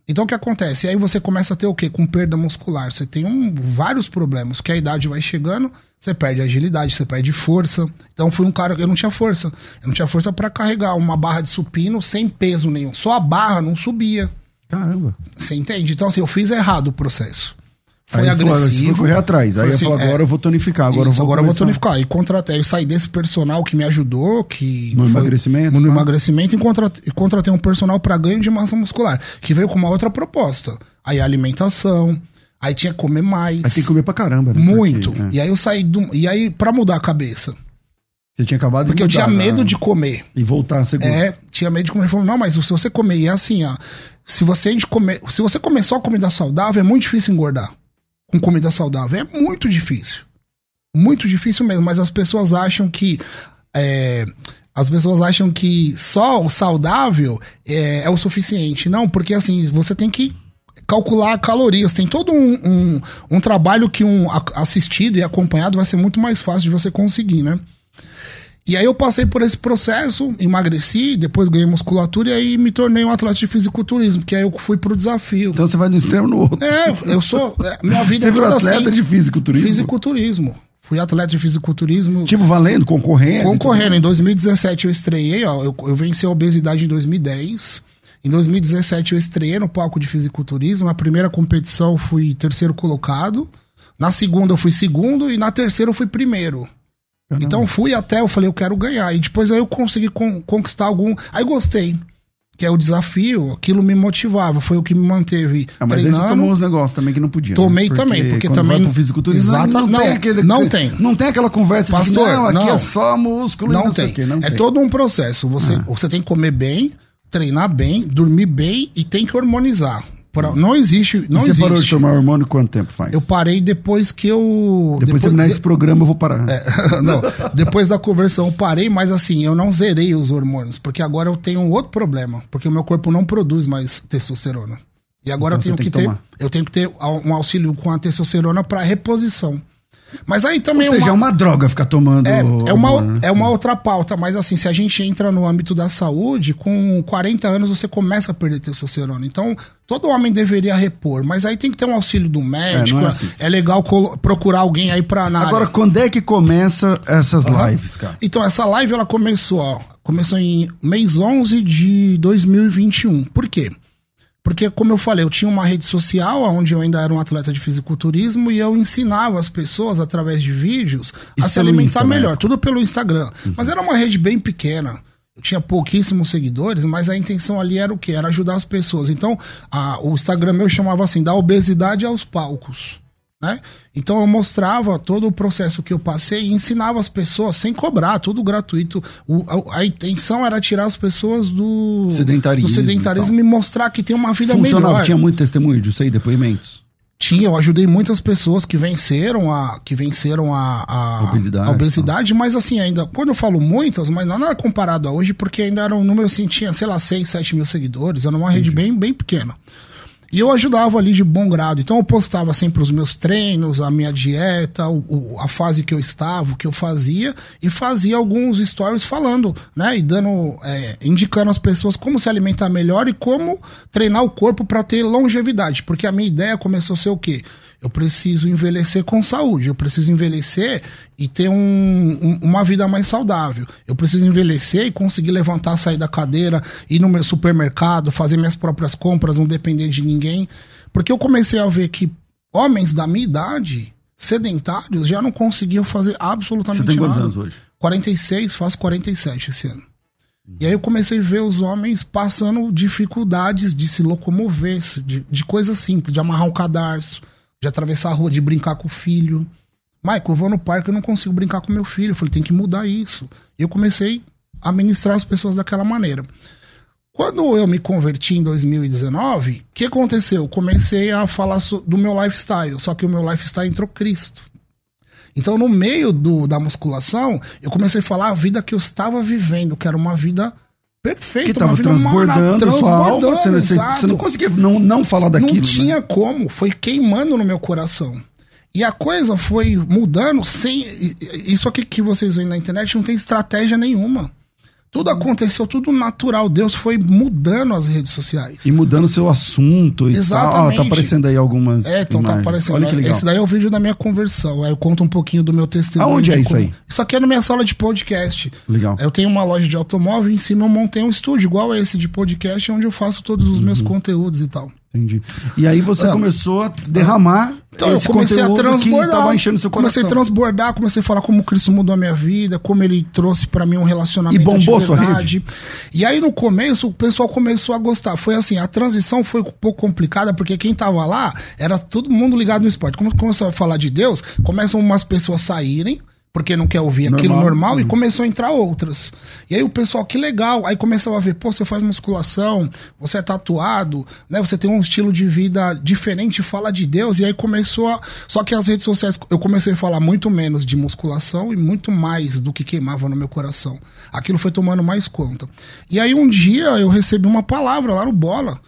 Speaker 2: Então o que acontece? E aí você começa a ter o quê? Com perda muscular. Você tem um, vários problemas, porque a idade vai chegando, você perde agilidade, você perde força. Então fui um cara que eu não tinha força. Eu não tinha força pra carregar uma barra de supino sem peso nenhum. Só a barra não subia.
Speaker 1: Caramba.
Speaker 2: Você entende? Então assim, eu fiz errado o processo. Foi
Speaker 1: aí
Speaker 2: agressivo.
Speaker 1: Foi correr atrás. Aí
Speaker 2: Foi
Speaker 1: eu
Speaker 2: assim,
Speaker 1: falou,
Speaker 2: é,
Speaker 1: agora eu vou tonificar. Agora
Speaker 2: isso,
Speaker 1: eu vou
Speaker 2: agora eu vou
Speaker 1: começar.
Speaker 2: tonificar. E contratei, eu saí desse personal que me ajudou, que.
Speaker 1: No emagrecimento,
Speaker 2: No
Speaker 1: tá?
Speaker 2: emagrecimento e contratei, e contratei um personal para ganho de massa muscular, que veio com uma outra proposta. Aí a alimentação, aí tinha que comer mais.
Speaker 1: Aí tem que comer pra caramba, né?
Speaker 2: Muito.
Speaker 1: Porque, é.
Speaker 2: E aí eu saí do. E aí, pra mudar a cabeça.
Speaker 1: Você tinha acabado
Speaker 2: Porque eu
Speaker 1: de
Speaker 2: tinha
Speaker 1: mudar,
Speaker 2: medo
Speaker 1: né?
Speaker 2: de comer.
Speaker 1: E voltar a ser.
Speaker 2: É, tinha medo de comer. Ele falou, não, mas se você comer, e é assim, ó. Se você, comer, se você comer só comida saudável, é muito difícil engordar. Com comida saudável. É muito difícil. Muito difícil mesmo. Mas as pessoas acham que. é, as pessoas acham que só o saudável é, é o suficiente. Não, porque assim, você tem que calcular calorias. Tem todo um, um, um trabalho que um assistido e acompanhado vai ser muito mais fácil de você conseguir, né? E aí eu passei por esse processo, emagreci, depois ganhei musculatura e aí me tornei um atleta de fisiculturismo, que aí eu fui pro desafio.
Speaker 1: Então você vai de um extremo no outro.
Speaker 2: É, eu sou. é, Minha vida
Speaker 1: Você
Speaker 2: é
Speaker 1: virou
Speaker 2: toda
Speaker 1: atleta
Speaker 2: assim.
Speaker 1: de fisiculturismo?
Speaker 2: Fisiculturismo. Fui atleta de fisiculturismo.
Speaker 1: Tipo, valendo, concorrendo?
Speaker 2: Concorrendo. Em 2017 eu estreiei, ó. Eu, eu venci a obesidade em 2010. Em 2017 eu estreiei no palco de fisiculturismo. Na primeira competição eu fui terceiro colocado. Na segunda eu fui segundo. E na terceira eu fui primeiro.
Speaker 1: Caramba.
Speaker 2: Então fui até, eu falei, eu quero ganhar. E depois aí eu consegui con- conquistar algum. Aí gostei. Que é o desafio, aquilo me motivava, foi o que me manteve
Speaker 1: Ah, mas aí você
Speaker 2: treinando.
Speaker 1: tomou uns negócios também que não podia.
Speaker 2: Tomei
Speaker 1: né?
Speaker 2: também, porque também-
Speaker 1: Vai pro fisiculturismo,
Speaker 2: Exata-
Speaker 1: não,
Speaker 2: não,
Speaker 1: tem aquele.
Speaker 2: não tem.
Speaker 1: Não tem aquela conversa
Speaker 2: Pastor,
Speaker 1: de que, não, aqui
Speaker 2: não.
Speaker 1: é só músculo e
Speaker 2: Não
Speaker 1: não sei
Speaker 2: tem.
Speaker 1: quê. Não
Speaker 2: é
Speaker 1: tem.
Speaker 2: todo um processo. Você, você tem que comer bem, treinar bem, dormir bem e tem que hormonizar. Pra- não existe. Não
Speaker 1: E você
Speaker 2: existe.
Speaker 1: parou de tomar hormônio quanto tempo faz?
Speaker 2: Eu parei depois que eu.
Speaker 1: Depois, de terminar esse programa, eu vou parar.
Speaker 2: É, não, depois da conversão eu parei, mas assim, eu não zerei os hormônios, porque agora eu tenho um outro problema, porque o meu corpo não produz mais testosterona. E agora
Speaker 1: Então
Speaker 2: eu tenho que,
Speaker 1: que
Speaker 2: ter, eu tenho que ter um auxílio com a testosterona para reposição. Mas aí
Speaker 1: Ou
Speaker 2: também é
Speaker 1: seja, é
Speaker 2: uma,
Speaker 1: uma droga ficar tomando.
Speaker 2: é, é uma,
Speaker 1: né?
Speaker 2: é uma outra pauta, mas assim, se a gente entra no âmbito da saúde, com 40 anos você começa a perder testosterona. Então, todo homem deveria repor, mas aí tem que ter um auxílio do médico.
Speaker 1: É, não é
Speaker 2: É,
Speaker 1: assim.
Speaker 2: legal colo- procurar alguém aí pra análise.
Speaker 1: Agora, quando é que começa essas
Speaker 2: Aham.
Speaker 1: lives, cara?
Speaker 2: Então, essa live ela começou, ó, começou em mês 11 de 2021. Por quê? Porque, como eu falei, eu tinha uma rede social onde eu ainda era um atleta de fisiculturismo e eu ensinava as pessoas, através de vídeos, a
Speaker 1: Isso
Speaker 2: se
Speaker 1: pelo
Speaker 2: alimentar melhor. Tudo pelo Instagram. Mas era uma rede bem pequena. Tinha pouquíssimos seguidores, mas a intenção ali era o quê? Era ajudar as pessoas. Então, a- o Instagram meu chamava assim, da obesidade aos palcos. Né? Então eu mostrava todo o processo que eu passei e ensinava as pessoas sem cobrar, tudo gratuito. O- a, a intenção era tirar as pessoas do
Speaker 1: Sedentarismo
Speaker 2: do sedentarismo
Speaker 1: e
Speaker 2: e mostrar que tem uma vida
Speaker 1: Funcionava,
Speaker 2: melhor.
Speaker 1: tinha muito testemunho disso aí, depoimentos.
Speaker 2: Tinha, eu ajudei muitas pessoas que venceram a que venceram a, a,
Speaker 1: Obesidade,
Speaker 2: a obesidade, mas assim, ainda, quando eu falo muitas, mas não é comparado a hoje, porque ainda era um número assim, tinha, sei lá, 6, 7 mil seguidores, era uma rede bem, bem pequena. E eu ajudava ali de bom grado. Então eu postava sempre os meus treinos, a minha dieta, o- o- a fase que eu estava, o que eu fazia, e fazia alguns stories falando, né? E dando, é, indicando às pessoas como se alimentar melhor e como treinar o corpo para ter longevidade. Porque a minha ideia começou a ser o quê? Eu preciso envelhecer com saúde, eu preciso envelhecer e ter um- um- uma vida mais saudável. Eu preciso envelhecer e conseguir levantar, sair da cadeira, ir no meu supermercado, fazer minhas próprias compras, não depender de ninguém. Porque eu comecei a ver que homens da minha idade, sedentários, já não conseguiam fazer absolutamente
Speaker 1: Você tem quantos
Speaker 2: nada.
Speaker 1: anos hoje?
Speaker 2: 46, faço 47 esse ano. E aí eu comecei a ver os homens passando dificuldades de se locomover, de, de coisas simples, de amarrar um cadarço, de atravessar a rua, de brincar com o filho. Michael, eu vou no parque, eu não consigo brincar com meu filho. Eu falei, tem que mudar isso. E eu comecei a ministrar as pessoas daquela maneira. Quando eu me converti em 2019, o que aconteceu? Eu comecei a falar do meu lifestyle, só que o meu lifestyle entrou Cristo. Então, no meio do, da musculação, eu comecei a falar a vida que eu estava vivendo, que era uma vida perfeita. Que
Speaker 1: estava transbordando, transbordando Você, você, você, não conseguia não, não falar daquilo.
Speaker 2: Não tinha né? como, foi queimando no meu coração. E a coisa foi mudando sem. Isso aqui que vocês veem na internet não tem estratégia nenhuma. Tudo aconteceu, tudo natural. Deus foi mudando as redes sociais.
Speaker 1: E mudando seu assunto e Exatamente. Tal. Ah, tá aparecendo aí algumas.
Speaker 2: É, então tá imagens. tá aparecendo. Olha que legal. Esse daí é o vídeo da minha conversão. Aí eu conto um pouquinho do meu testemunho.
Speaker 1: Aonde é isso como... aí?
Speaker 2: Isso aqui é na minha sala de podcast.
Speaker 1: Legal.
Speaker 2: Eu tenho uma loja de automóvel e em cima eu montei um estúdio igual a esse de podcast, onde eu faço todos os uhum. meus conteúdos e tal.
Speaker 1: Entendi. E aí você começou a derramar
Speaker 2: então, esse eu comecei a transbordar. enchendo seu comecei a transbordar, comecei a falar como Cristo mudou a minha vida, como ele trouxe para mim um relacionamento
Speaker 1: e bombou. Sua rede.
Speaker 2: E aí no começo o pessoal começou a gostar. Foi assim, a transição foi um pouco complicada porque quem tava lá era todo mundo ligado no esporte. Como começou a falar de Deus, começam umas pessoas saírem porque não quer ouvir normal. aquilo normal uhum. e começou a entrar outras. E aí o pessoal, que legal. Aí começou a ver, pô, você faz musculação, você é tatuado, né? Você tem um estilo de vida diferente, fala de Deus. E aí começou a. Só que as redes sociais, eu comecei a falar muito menos de musculação e muito mais do que queimava no meu coração. Aquilo foi tomando mais conta. E aí um dia eu recebi uma palavra lá no Bola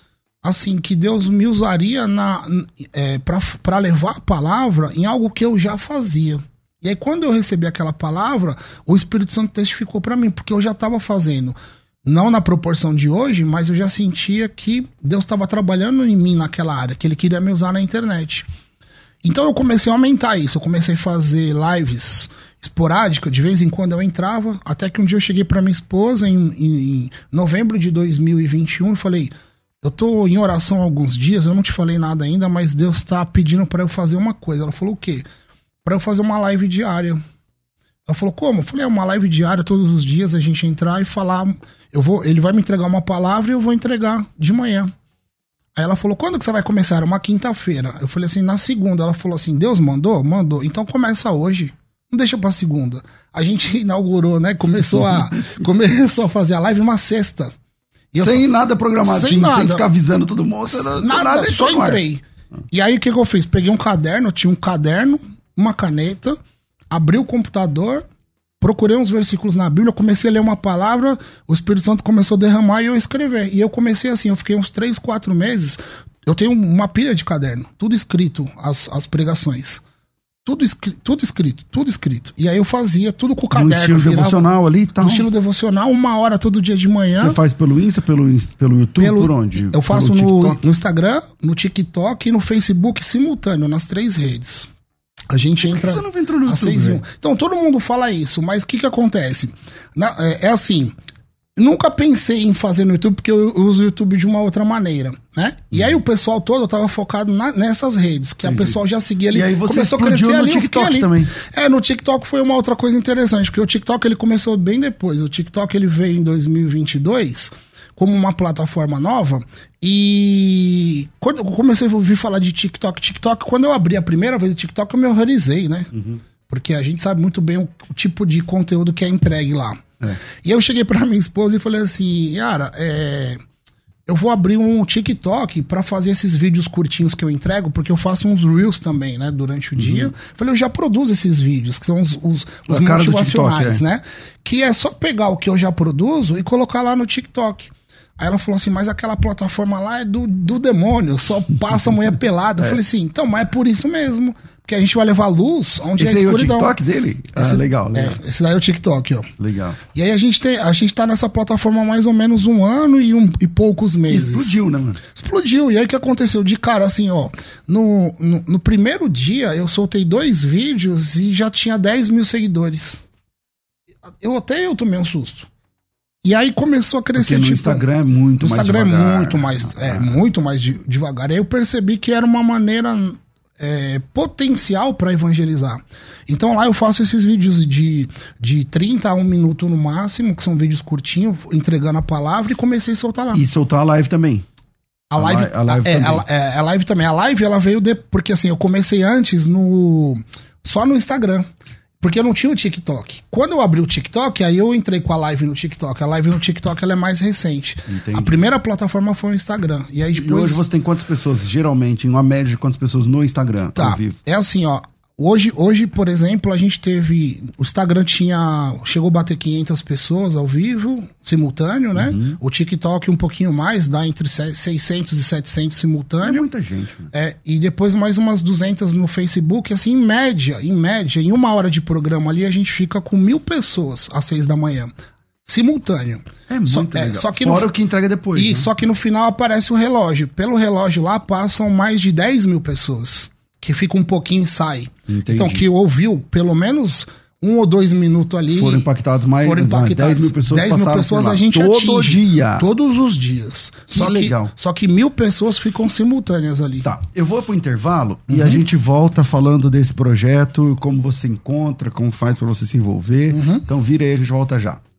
Speaker 2: assim, que Deus me usaria na é, para levar a palavra em algo que eu já fazia. E aí, quando eu recebi aquela palavra, o Espírito Santo testificou para mim, porque eu já estava fazendo, não na proporção de hoje, mas eu já sentia que Deus estava trabalhando em mim naquela área, que Ele queria me usar na internet. Então eu comecei a aumentar isso, eu comecei a fazer lives esporádicas, de vez em quando eu entrava, até que um dia eu cheguei para minha esposa em, em, em novembro de 2021 e falei: Eu tô em oração há alguns dias, eu não te falei nada ainda, mas Deus está pedindo para eu fazer uma coisa. Ela falou: O quê? Para eu fazer uma live diária. Ela falou, como? Eu falei, é uma live diária todos os dias, a gente entrar e falar. Eu vou, ele vai me entregar uma palavra e eu vou entregar de manhã. Aí ela falou, quando que você vai começar? Era uma quinta-feira. Eu falei assim, na segunda. Ela falou assim, Deus mandou? Mandou. Então começa hoje. Não deixa pra segunda. A gente inaugurou, né? Começou a, começou a fazer a live uma sexta.
Speaker 1: sem só, nada programado, sem, nada. sem ficar avisando todo mundo.
Speaker 2: Nada, nada só entrei. E aí o que, que eu fiz? Peguei um caderno, tinha um caderno, uma caneta, abri o computador, procurei uns versículos na Bíblia, comecei a ler uma palavra, o Espírito Santo começou a derramar e eu escrever. E eu comecei assim, eu fiquei uns três, quatro meses. Eu tenho uma pilha de caderno, tudo escrito, as, as pregações. Tudo, escrito, tudo escrito, tudo escrito. E aí eu fazia tudo com o caderno. No
Speaker 1: estilo virava, devocional ali e tal.
Speaker 2: No estilo devocional, uma hora todo dia de manhã.
Speaker 1: Você faz pelo Insta, pelo, pelo YouTube, pelo, por onde?
Speaker 2: Eu faço no, no Instagram, no TikTok e no Facebook simultâneo, nas três redes. A gente entra. Por que
Speaker 1: você não entrou no YouTube?
Speaker 2: Então, todo mundo fala isso, mas o que que acontece? Na, é, é, assim. Nunca pensei em fazer no YouTube porque eu uso o YouTube de uma outra maneira, né? E aí o pessoal todo tava focado na, nessas redes, que Entendi. a pessoa já seguia ali.
Speaker 1: E aí você começou a crescer no ali, TikTok ali. também.
Speaker 2: É, no TikTok foi uma outra coisa interessante, porque o TikTok ele começou bem depois. O TikTok ele veio em 2022 como uma plataforma nova. E quando eu comecei a ouvir falar de TikTok, TikTok, quando eu abri a primeira vez o TikTok, eu me horrorizei, né? Uhum. Porque a gente sabe muito bem o, o, tipo de conteúdo que é entregue lá. É. E eu cheguei para minha esposa e falei assim, Yara, é, eu vou abrir um TikTok para fazer esses vídeos curtinhos que eu entrego, porque eu faço uns reels também, né, durante o uhum. dia. Falei, eu já produzo esses vídeos, que são os, os, os motivacionais, TikTok, é. né? Que é só pegar o que eu já produzo e colocar lá no TikTok. Aí ela falou assim, mas aquela plataforma lá é do, do demônio, só passa a mulher pelada. Eu é. falei assim, então, mas é por isso mesmo. Porque a gente vai levar luz onde
Speaker 1: esse é escuridão. Esse é o TikTok dele? Ah, esse, legal, legal.
Speaker 2: É, esse daí é o TikTok, ó.
Speaker 1: Legal.
Speaker 2: E aí a gente, tem, a gente tá nessa plataforma há mais ou menos um ano e, um, e poucos meses.
Speaker 1: Explodiu, né, mano?
Speaker 2: Explodiu. E aí o que aconteceu? De cara, assim, ó, no, no, no primeiro dia eu soltei dois vídeos e já tinha 10 mil seguidores. Eu até eu tomei um susto. E aí começou a crescer. Porque
Speaker 1: no tipo, Instagram é muito mais
Speaker 2: Instagram
Speaker 1: devagar.
Speaker 2: é muito mais, é, ah. muito mais de, devagar. Aí eu percebi que era uma maneira é, potencial para evangelizar. Então lá eu faço esses vídeos de, de 30 a 1 minuto no máximo, que são vídeos curtinhos, entregando a palavra e comecei a soltar lá.
Speaker 1: E soltar a live também.
Speaker 2: A live, a, live é, também. A, é, a live também. A live ela veio de, porque assim, eu comecei antes no só no Instagram. Porque eu não tinha o TikTok. Quando eu abri o TikTok, aí eu entrei com a live no TikTok. A live no TikTok ela é mais recente. Entendi. A primeira plataforma foi o Instagram. E aí depois.
Speaker 1: E hoje você tem quantas pessoas, geralmente, em uma média de quantas pessoas no Instagram?
Speaker 2: Tá. É assim, ó. Hoje, hoje, por exemplo, a gente teve. O Instagram tinha. Chegou a bater 500 pessoas ao vivo, simultâneo, né? Uhum. O TikTok um pouquinho mais, dá entre 600 e 700 simultâneo. É
Speaker 1: muita gente.
Speaker 2: Né? É, e depois mais umas 200 no Facebook. Assim, em média, em média, em uma hora de programa ali, a gente fica com mil pessoas às seis da manhã simultâneo.
Speaker 1: É muito só, legal. É, só que Fora no, o que entrega depois.
Speaker 2: E né? só que no final aparece o relógio. Pelo relógio lá passam mais de 10 mil pessoas que fica um pouquinho e sai. Entendi. Então, que ouviu pelo menos um ou dois minutos ali.
Speaker 1: Foram impactados mais foram impactados, 10 mil pessoas. 10 mil pessoas
Speaker 2: a gente
Speaker 1: Todo
Speaker 2: atinge.
Speaker 1: dia.
Speaker 2: Todos os dias.
Speaker 1: Que só legal.
Speaker 2: Que, só que mil pessoas ficam simultâneas ali.
Speaker 1: Tá. Eu vou pro intervalo uhum. e a gente volta falando desse projeto, como você encontra, como faz para você se envolver. Uhum. Então vira aí, a gente volta já.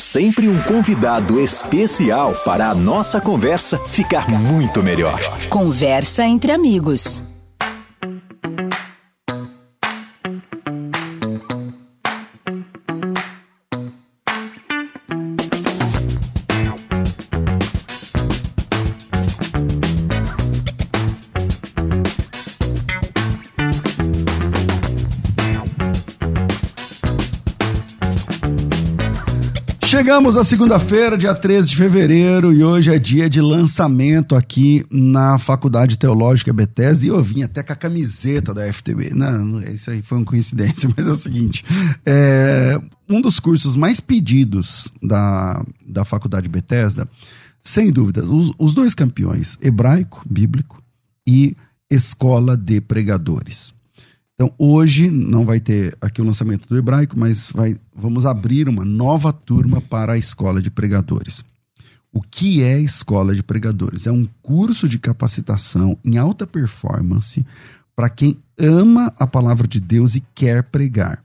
Speaker 3: Sempre um convidado especial para a nossa conversa ficar muito melhor.
Speaker 4: Conversa entre amigos.
Speaker 1: Chegamos à segunda-feira, dia 13 de fevereiro, e hoje é dia de lançamento aqui na Faculdade Teológica Bethesda, e eu vim até com a camiseta da FTB. Não, isso aí foi uma coincidência, mas é o seguinte, é, um dos cursos mais pedidos da, da Faculdade Bethesda, sem dúvidas, os, os dois campeões, hebraico, bíblico, e escola de pregadores. Então, hoje não vai ter aqui o lançamento do hebraico, mas vai, vamos abrir uma nova turma para a escola de pregadores. O que é escola de pregadores? É um curso de capacitação em alta performance para quem ama a palavra de Deus e quer pregar.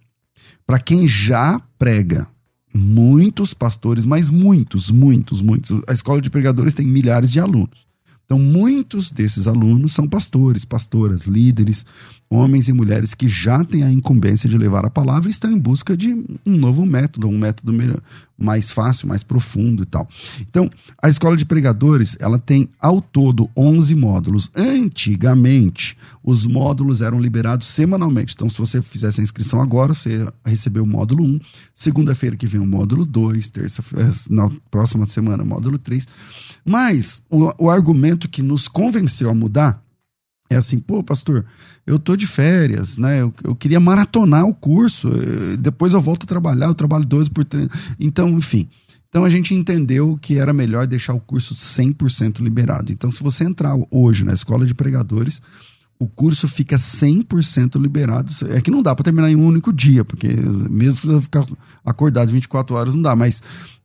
Speaker 1: Para quem já prega, muitos pastores, mas muitos, muitos, muitos. A escola de pregadores tem milhares de alunos. Então, muitos desses alunos são pastores, pastoras, líderes, homens e mulheres que já têm a incumbência de levar a palavra estão em busca de um novo método, um método melhor, mais fácil, mais profundo e tal. Então, a escola de pregadores, ela tem ao todo 11 módulos. Antigamente, os módulos eram liberados semanalmente. Então, se você fizesse a inscrição agora, você recebeu o módulo 1, segunda-feira que vem o módulo 2, terça-feira, na próxima semana o módulo 3. Mas o, o argumento que nos convenceu a mudar é assim, pô, pastor, eu tô de férias, né? Eu, eu queria maratonar o curso, eh, depois eu volto a trabalhar, eu trabalho 12 por 3. Então, enfim. Então a gente entendeu que era melhor deixar o curso 100% liberado. Então, se você entrar hoje na escola de pregadores, o curso fica 100% liberado. É que não dá para terminar em um único dia, porque mesmo que você ficar acordado 24 horas, não dá, mas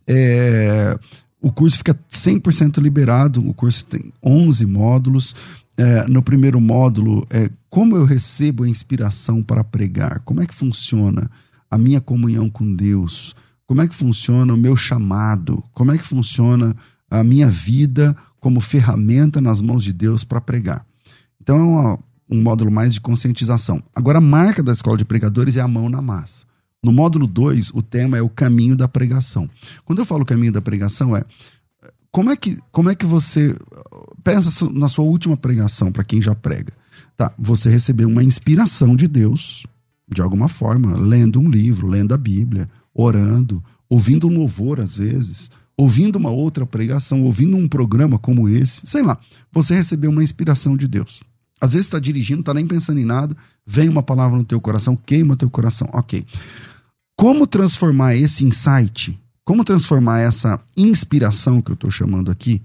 Speaker 1: é, o curso fica 100% liberado. O curso tem 11 módulos é, no primeiro módulo, é, como eu recebo a inspiração para pregar? Como é que funciona a minha comunhão com Deus? Como é que funciona o meu chamado? Como é que funciona a minha vida como ferramenta nas mãos de Deus para pregar? Então é uma, um módulo mais de conscientização. Agora, a marca da escola de pregadores é a mão na massa. No módulo 2, o tema é o caminho da pregação. Quando eu falo caminho da pregação, é como é que, como é que você pensa na sua última pregação para quem já prega? Tá, você recebeu uma inspiração de Deus, de alguma forma, lendo um livro, lendo a Bíblia, orando, ouvindo um louvor às vezes, ouvindo uma outra pregação, ouvindo um programa como esse, sei lá, você recebeu uma inspiração de Deus. Às vezes está dirigindo, está nem pensando em nada, vem uma palavra no teu coração, queima teu coração. Ok. Como transformar esse insight, como transformar essa inspiração que eu estou chamando aqui,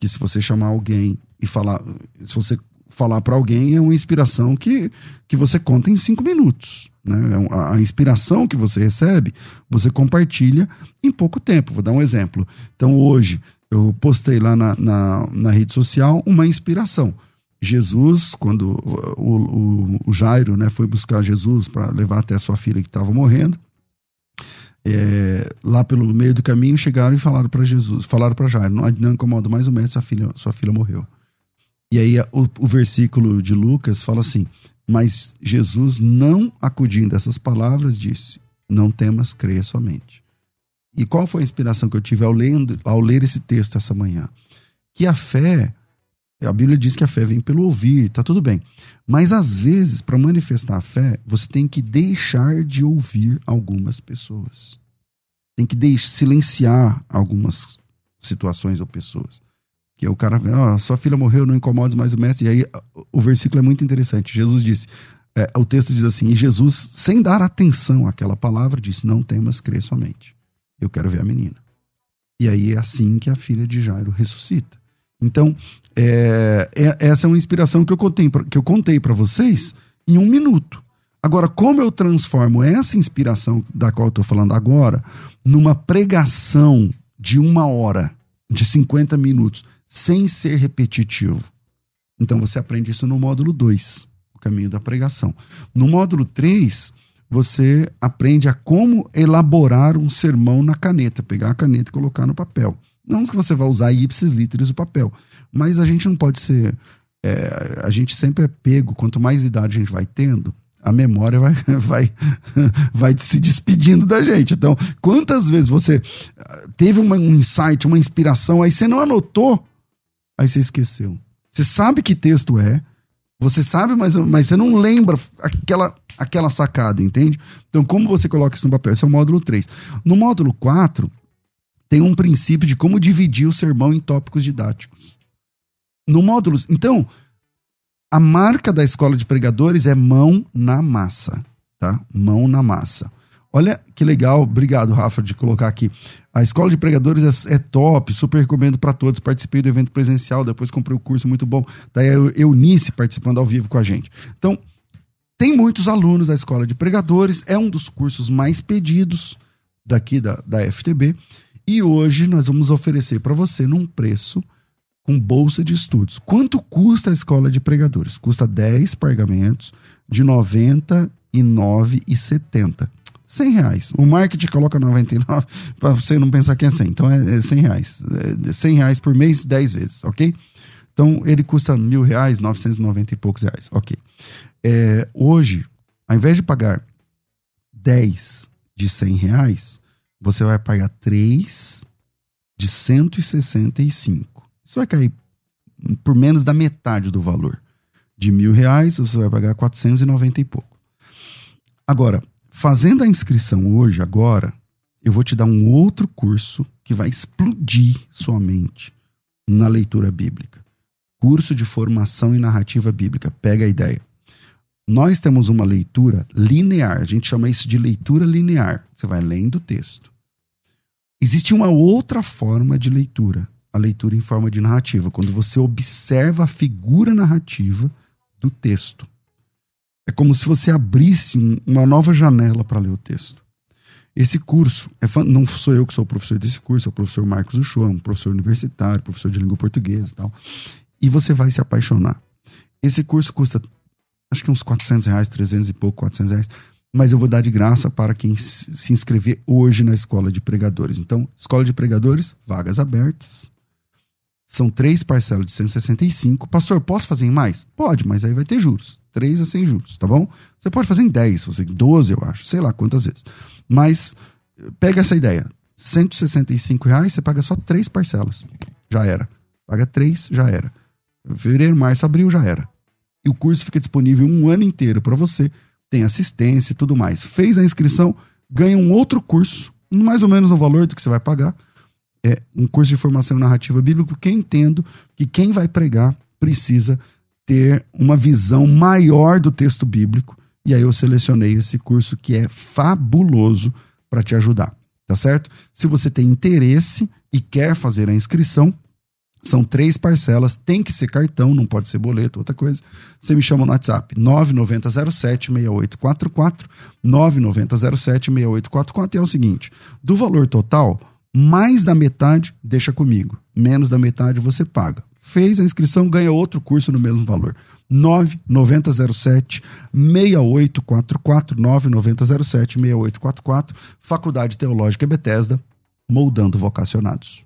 Speaker 1: que se você chamar alguém e falar, se você falar para alguém é uma inspiração que, que você conta em cinco minutos. Né? É a, inspiração que você recebe, você compartilha em pouco tempo. Vou dar um exemplo. Então, hoje, eu postei lá na, na, na rede social uma inspiração. Jesus, quando o, o, o Jairo né, foi buscar Jesus para levar até a sua filha que estava morrendo, é, lá pelo meio do caminho chegaram e falaram para Jesus, falaram para Jairo, não, não incomoda mais o mestre, sua filha, sua filha morreu. E aí o, o versículo de Lucas fala assim: Mas Jesus, não acudindo a essas palavras, disse: Não temas, creia somente. E qual foi a inspiração que eu tive ao, lendo, ao ler esse texto essa manhã? Que a fé, a Bíblia diz que a fé vem pelo ouvir, tá tudo bem. Mas às vezes, para manifestar a fé, você tem que deixar de ouvir algumas pessoas. Tem que deixar, silenciar algumas situações ou pessoas. Que o cara, ó, sua filha morreu, não incomodes mais o mestre. E aí o versículo é muito interessante. Jesus disse, é, o texto diz assim, e Jesus, sem dar atenção àquela palavra, disse, não temas, crê somente. Eu quero ver a menina. E aí é assim que a filha de Jairo ressuscita. Então, é, é, essa é uma inspiração que eu contei, que eu contei para vocês em um minuto. Agora, como eu transformo essa inspiração da qual eu estou falando agora numa pregação de uma hora, de 50 minutos, sem ser repetitivo. Então você aprende isso no módulo 2, o caminho da pregação. No módulo 3, você aprende a como elaborar um sermão na caneta, pegar a caneta e colocar no papel. Não que você vai usar ipsis literis o papel, mas a gente não pode ser. É, a gente sempre é pego, quanto mais idade a gente vai tendo, a memória vai, vai, vai se despedindo da gente. Então, quantas vezes você teve uma, um insight, uma inspiração, aí você não anotou, aí você esqueceu. Você sabe que texto é, você sabe, mas, mas você não lembra aquela, aquela sacada, entende? Então, como você coloca isso no papel? Esse é o módulo 3. No módulo 4, tem um princípio de como dividir o sermão em tópicos didáticos. No módulo. Então, a marca da escola de pregadores é mão na massa, tá? Mão na massa. Olha que legal, obrigado, Rafa, de colocar aqui. A escola de pregadores é, é top, super recomendo para todos. Participei do evento presencial, depois comprei o curso, muito bom. Daí a Eunice participando ao vivo com a gente. Então, tem muitos alunos da escola de pregadores, é um dos cursos mais pedidos daqui da, da FTB. E hoje nós vamos oferecer para você num preço com bolsa de estudos. Quanto custa a escola de pregadores? Custa 10 pagamentos de R$ 99,70. 100 reais. O marketing coloca 99 para você não pensar que é 100. Então é, é 100 reais. É 100 reais por mês, 10 vezes, ok? Então ele custa mil reais, 990 e poucos reais, ok. É, hoje, ao invés de pagar 10 de 100 reais, você vai pagar 3 de 165. Isso vai cair por menos da metade do valor. De mil reais, você vai pagar 490 e pouco. Agora, Fazendo a inscrição hoje, agora, eu vou te dar um outro curso que vai explodir sua mente na leitura bíblica. Curso de formação em narrativa bíblica. Pega a ideia. Nós temos uma leitura linear, a gente chama isso de leitura linear. Você vai lendo o texto. Existe uma outra forma de leitura, a leitura em forma de narrativa, quando você observa a figura narrativa do texto. É como se você abrisse uma nova janela para ler o texto. Esse curso, é, não sou eu que sou o professor desse curso, é o professor Marcos Uchoa, um professor universitário, professor de língua portuguesa e tal. E você vai se apaixonar. Esse curso custa, acho que uns 400 reais, 300 e pouco, 400 reais. Mas eu vou dar de graça para quem se inscrever hoje na Escola de Pregadores. Então, Escola de Pregadores, vagas abertas. São três parcelas de 165. Pastor, posso fazer em mais? Pode, mas aí vai ter juros. três é sem juros, tá bom? Você pode fazer em 10, você 12, eu acho, sei lá quantas vezes. Mas pega essa ideia. 165 reais, você paga só três parcelas. Já era. Paga três, já era. Fevereiro, março, abril, já era. E o curso fica disponível um ano inteiro para você. Tem assistência e tudo mais. Fez a inscrição, ganha um outro curso, mais ou menos no valor do que você vai pagar. É um curso de formação narrativa bíblica, porque entendo que quem vai pregar precisa ter uma visão maior do texto bíblico. E aí eu selecionei esse curso que é fabuloso para te ajudar, tá certo? Se você tem interesse e quer fazer a inscrição, são três parcelas, tem que ser cartão, não pode ser boleto, outra coisa. Você me chama no WhatsApp, 9907-6844, 9907-6844, e é o seguinte, do valor total, mais da metade deixa comigo, menos da metade você paga. Fez a inscrição, ganha outro curso no mesmo valor. 9907 6844 9907 6844 Faculdade Teológica Bethesda, moldando vocacionados.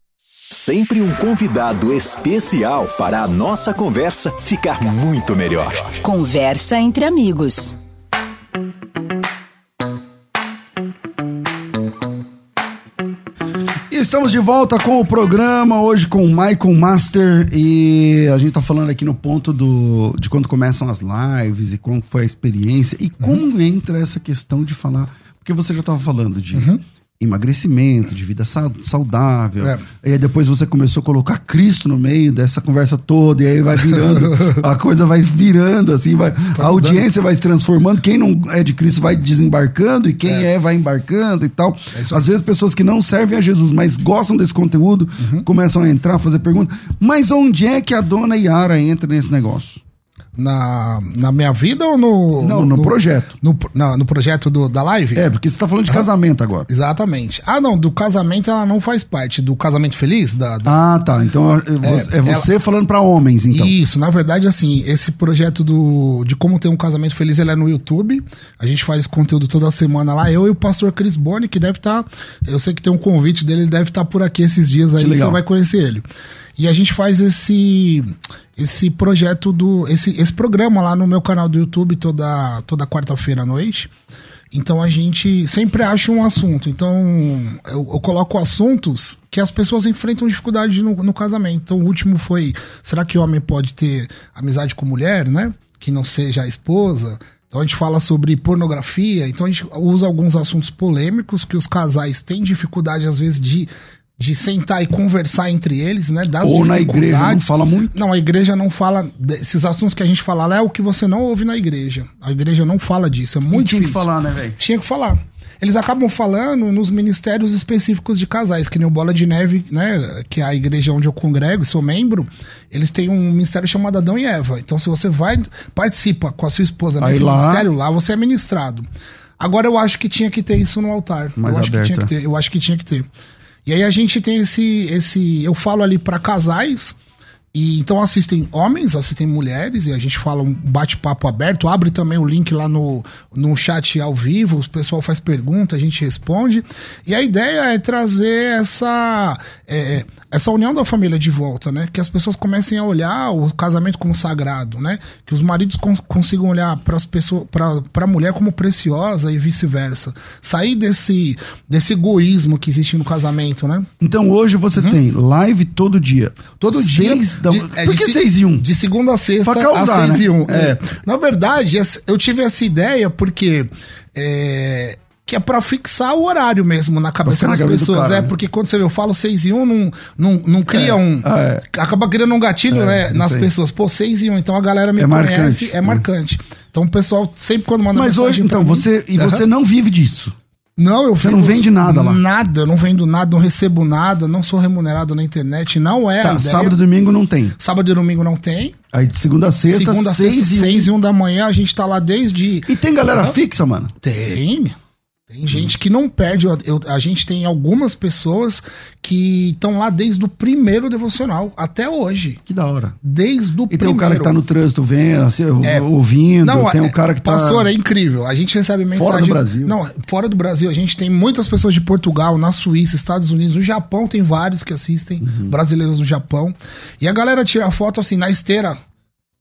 Speaker 3: Sempre um convidado especial para a nossa conversa ficar muito melhor.
Speaker 4: Conversa entre amigos.
Speaker 1: Estamos de volta com o programa, hoje com o Michael Master. E a gente tá falando aqui no ponto do, de quando começam as lives e como foi a experiência e como entra essa questão de falar. Porque você já estava falando de emagrecimento, de vida sa- saudável.
Speaker 2: É.
Speaker 1: E aí depois você começou a colocar Cristo no meio dessa conversa toda, e aí vai virando, a coisa vai virando, assim, vai, a audiência vai se transformando, quem não é de Cristo vai desembarcando, e quem é, vai embarcando e tal.
Speaker 2: É.
Speaker 1: Às vezes pessoas que não servem a Jesus, mas gostam desse conteúdo,
Speaker 2: Uhum.
Speaker 1: começam a entrar, fazer perguntas. Mas onde é que a dona Yara entra nesse negócio?
Speaker 2: Na, na minha vida ou no.
Speaker 1: Não, no projeto.
Speaker 2: No, na- no projeto do, da live?
Speaker 1: É, porque você tá falando de casamento agora.
Speaker 2: Exatamente. Ah, não, do casamento ela não faz parte. Do casamento feliz? Da, da-
Speaker 1: Ah, tá. Então é, você- é você falando pra homens, então.
Speaker 2: Isso, na verdade, assim, esse projeto do, de como ter um casamento feliz, ele é no YouTube. A gente faz conteúdo toda semana lá. Eu e o pastor Chris Boni, que deve estar. eu sei que tem um convite dele, ele deve estar por aqui esses dias aí, você vai conhecer ele. E a gente faz esse esse projeto do. Esse, esse programa lá no meu canal do YouTube toda, toda quarta-feira à noite. Então a gente sempre acha um assunto. Então eu, eu coloco assuntos que as pessoas enfrentam dificuldade no, no casamento. Então o último foi: será que homem pode ter amizade com mulher, né? Que não seja a esposa? Então a gente fala sobre pornografia. Então a gente usa alguns assuntos polêmicos que os casais têm dificuldade, às vezes, de, de sentar e conversar entre eles, né? Das
Speaker 1: Ou na igreja, não fala muito.
Speaker 2: Não, a igreja não fala. Esses assuntos que a gente fala lá é o que você não ouve na igreja. A igreja não fala disso. É muito
Speaker 1: tinha que
Speaker 2: difícil.
Speaker 1: falar, né, velho?
Speaker 2: Tinha que falar. Eles acabam falando nos ministérios específicos de casais, que nem o Bola de Neve, né? Que é a igreja onde eu congrego, sou membro. Eles têm um ministério chamado Adão e Eva. Então, se você vai, participa com a sua esposa nesse
Speaker 1: lá-
Speaker 2: ministério, lá você é ministrado. Agora, eu acho que tinha que ter isso no altar.
Speaker 1: Mais
Speaker 2: eu acho que tinha que
Speaker 1: aberta.
Speaker 2: ter. Eu acho que tinha que ter. E aí a gente tem esse. esse eu falo ali para casais. E então assistem homens, assistem mulheres, e a gente fala um bate-papo aberto, abre também o link lá no, no chat ao vivo, o pessoal faz pergunta, a gente responde. E a ideia é trazer essa, é, essa união da família de volta, né? Que as pessoas comecem a olhar o casamento como sagrado, né? Que os maridos cons- consigam olhar para as pessoas, para a mulher como preciosa e vice-versa. Sair desse, desse egoísmo que existe no casamento, né?
Speaker 1: Então hoje você tem live todo dia.
Speaker 2: Uhum. Todo dia.
Speaker 1: Da...
Speaker 2: de- é,
Speaker 1: Por que
Speaker 2: se-
Speaker 1: seis e um?
Speaker 2: De segunda a sexta
Speaker 1: Pra causar,
Speaker 2: às seis
Speaker 1: né?
Speaker 2: e um.
Speaker 1: É.
Speaker 2: É. Na verdade, eu tive essa ideia porque. é, que é pra fixar o horário mesmo na cabeça
Speaker 1: na
Speaker 2: das
Speaker 1: cabeça
Speaker 2: pessoas.
Speaker 1: cara,
Speaker 2: é,
Speaker 1: né?
Speaker 2: porque quando você vê, eu falo 6 e 1, não, não, não cria
Speaker 1: É,
Speaker 2: um.
Speaker 1: ah, é.
Speaker 2: Acaba criando um gatilho,
Speaker 1: É,
Speaker 2: né, nas
Speaker 1: aí.
Speaker 2: pessoas. Pô, 6 e 1, então a galera me
Speaker 1: É
Speaker 2: conhece,
Speaker 1: marcante,
Speaker 2: é marcante. Então o pessoal sempre quando manda
Speaker 1: Mas hoje, então,
Speaker 2: mim-
Speaker 1: você. E você não vive disso.
Speaker 2: Não, eu
Speaker 1: Você
Speaker 2: vendo
Speaker 1: não vende nada lá?
Speaker 2: Nada, eu não vendo nada, não recebo nada, não sou remunerado na internet, não é
Speaker 1: Tá, sábado e domingo não tem.
Speaker 2: Sábado e domingo não tem.
Speaker 1: Aí de segunda a sexta,
Speaker 2: Segunda,
Speaker 1: seis
Speaker 2: sexta,
Speaker 1: e um.
Speaker 2: seis e um da manhã, a gente tá lá desde.
Speaker 1: E tem galera fixa, mano.
Speaker 2: Tem. Tem gente que não perde. Eu- a gente tem algumas pessoas que estão lá desde o primeiro devocional até hoje.
Speaker 1: Que da hora.
Speaker 2: Desde o
Speaker 1: E tem
Speaker 2: primeiro.
Speaker 1: o cara que tá no trânsito vendo, assim,
Speaker 2: É.
Speaker 1: ouvindo,
Speaker 2: Não,
Speaker 1: tem
Speaker 2: é-
Speaker 1: o cara que tá...
Speaker 2: Pastor, é incrível. A gente recebe mensagem.
Speaker 1: do Brasil.
Speaker 2: Não, fora do Brasil. A gente tem muitas pessoas de Portugal, na Suíça, Estados Unidos, no Japão tem vários que assistem,
Speaker 1: Uhum.
Speaker 2: brasileiros no Japão. E a galera tira foto assim, na esteira,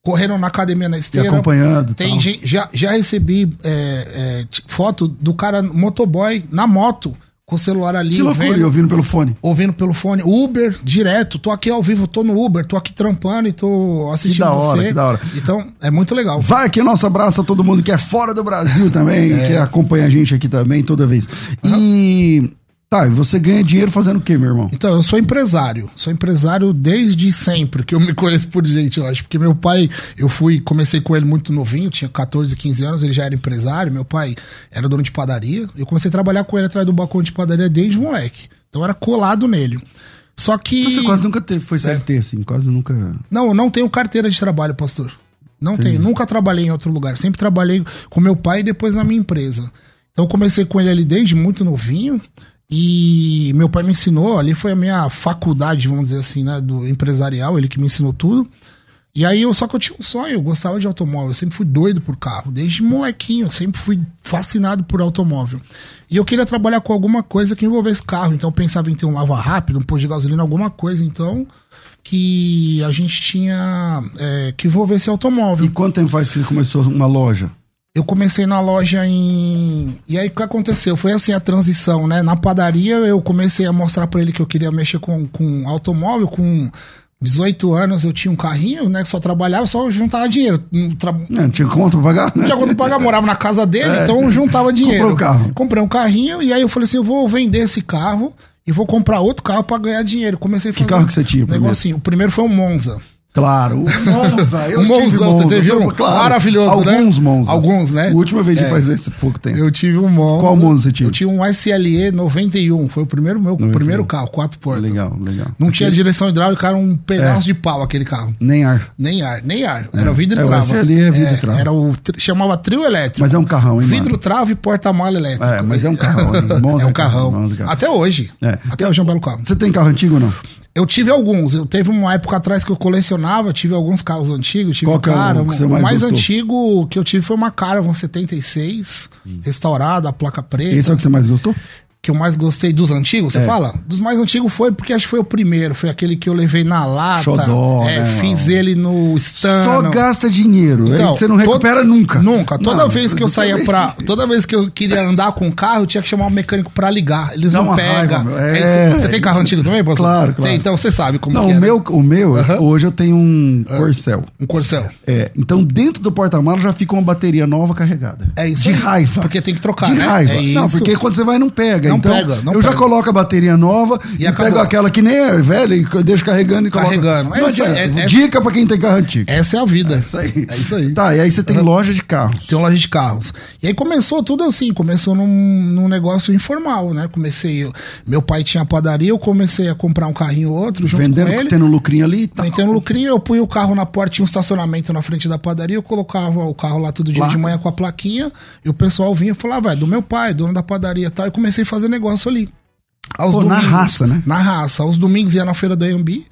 Speaker 2: correndo na academia na
Speaker 1: E
Speaker 2: esteira.
Speaker 1: acompanhando. e
Speaker 2: Tem
Speaker 1: tal.
Speaker 2: gente, já, já recebi é, é, foto do cara motoboy na moto, com o celular ali,
Speaker 1: Que loucura,
Speaker 2: vendo,
Speaker 1: e ouvindo pelo fone.
Speaker 2: ouvindo pelo fone. Uber, direto. Tô aqui ao vivo, tô no Uber, tô aqui trampando e tô assistindo
Speaker 1: da hora,
Speaker 2: você.
Speaker 1: que da hora.
Speaker 2: Então, é muito legal.
Speaker 1: Vai aqui nosso abraço a todo mundo que é fora do Brasil também,
Speaker 2: É.
Speaker 1: que acompanha a gente aqui também toda vez. E tá, e você ganha dinheiro fazendo o quê, meu irmão?
Speaker 2: Então, eu sou empresário. Sou empresário desde sempre, que eu me conheço por gente, eu acho. Porque meu pai, eu fui, comecei com ele muito novinho, tinha 14, 15 anos, ele já era empresário. Meu pai era dono de padaria. Eu comecei a trabalhar com ele atrás do balcão de padaria desde moleque. Então, eu era colado nele. Só que.
Speaker 1: Você quase nunca teve, foi CLT, assim, quase nunca.
Speaker 2: Não, eu não tenho carteira de trabalho, pastor. Não tenho. Nunca trabalhei em outro lugar. Sempre trabalhei com meu pai e depois na minha empresa. Então comecei com ele ali desde muito novinho. E meu pai me ensinou, ali foi a minha faculdade, vamos dizer assim, né, do empresarial, ele que me ensinou tudo. E aí eu só que eu tinha um sonho, eu gostava de automóvel, eu sempre fui doido por carro, desde molequinho, eu sempre fui fascinado por automóvel. E eu queria trabalhar com alguma coisa que envolvesse carro, então eu pensava em ter um lava rápido, um posto de gasolina, alguma coisa, então que a gente tinha é, que envolvesse automóvel.
Speaker 1: E quanto tempo faz que você começou uma loja?
Speaker 2: Eu comecei na loja em. E aí o que aconteceu? Foi assim a transição, né? Na padaria eu comecei a mostrar pra ele que eu queria mexer com, com automóvel. Com 18 anos eu tinha um carrinho, né? Que só trabalhava, só juntava dinheiro. Não, tra-
Speaker 1: Não, tinha conta pra pagar?
Speaker 2: não tinha quanto pagar, morava na casa dele,
Speaker 1: É.
Speaker 2: então juntava dinheiro.
Speaker 1: Comprou um carro.
Speaker 2: Comprei um carrinho e aí eu falei assim: eu vou vender esse carro e vou comprar outro carro pra ganhar dinheiro. Comecei a
Speaker 1: Que
Speaker 2: fazer
Speaker 1: carro que você tinha
Speaker 2: um
Speaker 1: primeiro?
Speaker 2: negocinho. O primeiro foi um Monza.
Speaker 1: Claro, o Monza. Eu tive
Speaker 2: Monzão, você teve um?
Speaker 1: Claro.
Speaker 2: Maravilhoso, né?
Speaker 1: Alguns Monzas.
Speaker 2: Alguns, né?
Speaker 1: O último eu vendi
Speaker 2: É.
Speaker 1: faz esse pouco tempo.
Speaker 2: Eu tive um Monza.
Speaker 1: Qual Monza você tinha?
Speaker 2: Eu tinha um SLE 91. Foi o primeiro meu
Speaker 1: 91.
Speaker 2: primeiro carro, quatro portas.
Speaker 1: Legal, legal.
Speaker 2: Não tinha direção hidráulica, era um pedaço de pau aquele carro.
Speaker 1: Nem ar.
Speaker 2: Nem ar, nem ar. Era vidro
Speaker 1: É,
Speaker 2: e
Speaker 1: o
Speaker 2: trava.
Speaker 1: SLE é vidro e trava.
Speaker 2: Era o chamava trio elétrico.
Speaker 1: Mas é um carrão, hein,
Speaker 2: Vidro,
Speaker 1: mano?
Speaker 2: trava e porta-mala elétrico.
Speaker 1: É, mas é um carrão. Monza
Speaker 2: É um carrão.
Speaker 1: Monza é carrão.
Speaker 2: Até hoje.
Speaker 1: É.
Speaker 2: Até hoje é um belo carro.
Speaker 1: Você tem carro antigo ou não?
Speaker 2: Eu tive alguns. Eu teve uma época atrás que eu colecionava, tive alguns carros antigos, tive
Speaker 1: Qual é o
Speaker 2: cara. o
Speaker 1: mais
Speaker 2: mais
Speaker 1: gostou?
Speaker 2: antigo que eu tive foi uma Caravan 76, restaurada, a placa preta.
Speaker 1: Esse é o que você mais gostou?
Speaker 2: Que eu mais gostei dos antigos, você
Speaker 1: É.
Speaker 2: fala? Dos mais antigos foi porque acho que foi o primeiro, foi aquele que eu levei na lata.
Speaker 1: Xodó,
Speaker 2: é,
Speaker 1: né,
Speaker 2: fiz
Speaker 1: mano?
Speaker 2: ele no stand.
Speaker 1: Só gasta dinheiro.
Speaker 2: Então,
Speaker 1: você não recupera
Speaker 2: todo-
Speaker 1: nunca.
Speaker 2: Nunca. Toda
Speaker 1: Não,
Speaker 2: vez que eu saía
Speaker 1: vez-
Speaker 2: Toda vez que eu queria andar com o carro, eu tinha que chamar um mecânico pra ligar. Eles
Speaker 1: Dá
Speaker 2: não pegam.
Speaker 1: É.
Speaker 2: Você tem carro antigo também, pastor?
Speaker 1: Claro, claro.
Speaker 2: Tem, então você sabe como
Speaker 1: Não,
Speaker 2: que
Speaker 1: o
Speaker 2: é, né?
Speaker 1: meu, o meu
Speaker 2: Aham.
Speaker 1: hoje eu tenho um Corcel.
Speaker 2: Um Corcel.
Speaker 1: É, então dentro do porta-malas já fica uma bateria nova carregada.
Speaker 2: É isso
Speaker 1: De
Speaker 2: aí.
Speaker 1: raiva.
Speaker 2: Porque tem que trocar,
Speaker 1: De
Speaker 2: né?
Speaker 1: raiva.
Speaker 2: É
Speaker 1: Não, porque quando você vai não pega.
Speaker 2: Não
Speaker 1: então,
Speaker 2: pega, não
Speaker 1: eu já
Speaker 2: pega.
Speaker 1: coloco a bateria nova e,
Speaker 2: E
Speaker 1: pego aquela que nem é velha e deixo carregando e coloco.
Speaker 2: Carregando. É é- é-
Speaker 1: Dica pra quem tem carro antigo.
Speaker 2: Essa é a vida.
Speaker 1: É isso aí.
Speaker 2: É isso aí.
Speaker 1: Tá, e aí você tem loja de carros.
Speaker 2: Tem loja de carros. E aí começou tudo assim, começou num, num negócio informal, né? Comecei, eu- meu pai tinha padaria, eu comecei a comprar um carrinho ou outro junto
Speaker 1: Vendendo,
Speaker 2: com ele.
Speaker 1: tendo lucrinho ali e tal.
Speaker 2: Tentando lucrinho, eu punha o carro na porta, tinha um estacionamento na frente da padaria, eu colocava o carro lá todo dia
Speaker 1: Placa.
Speaker 2: de manhã com a plaquinha, e o pessoal vinha e falava, vai, do meu pai, dono da padaria e tal, e comecei a fazer negócio ali. Aos
Speaker 1: Pô, na raça, né?
Speaker 2: Na raça. Aos domingos ia na feira do AMB.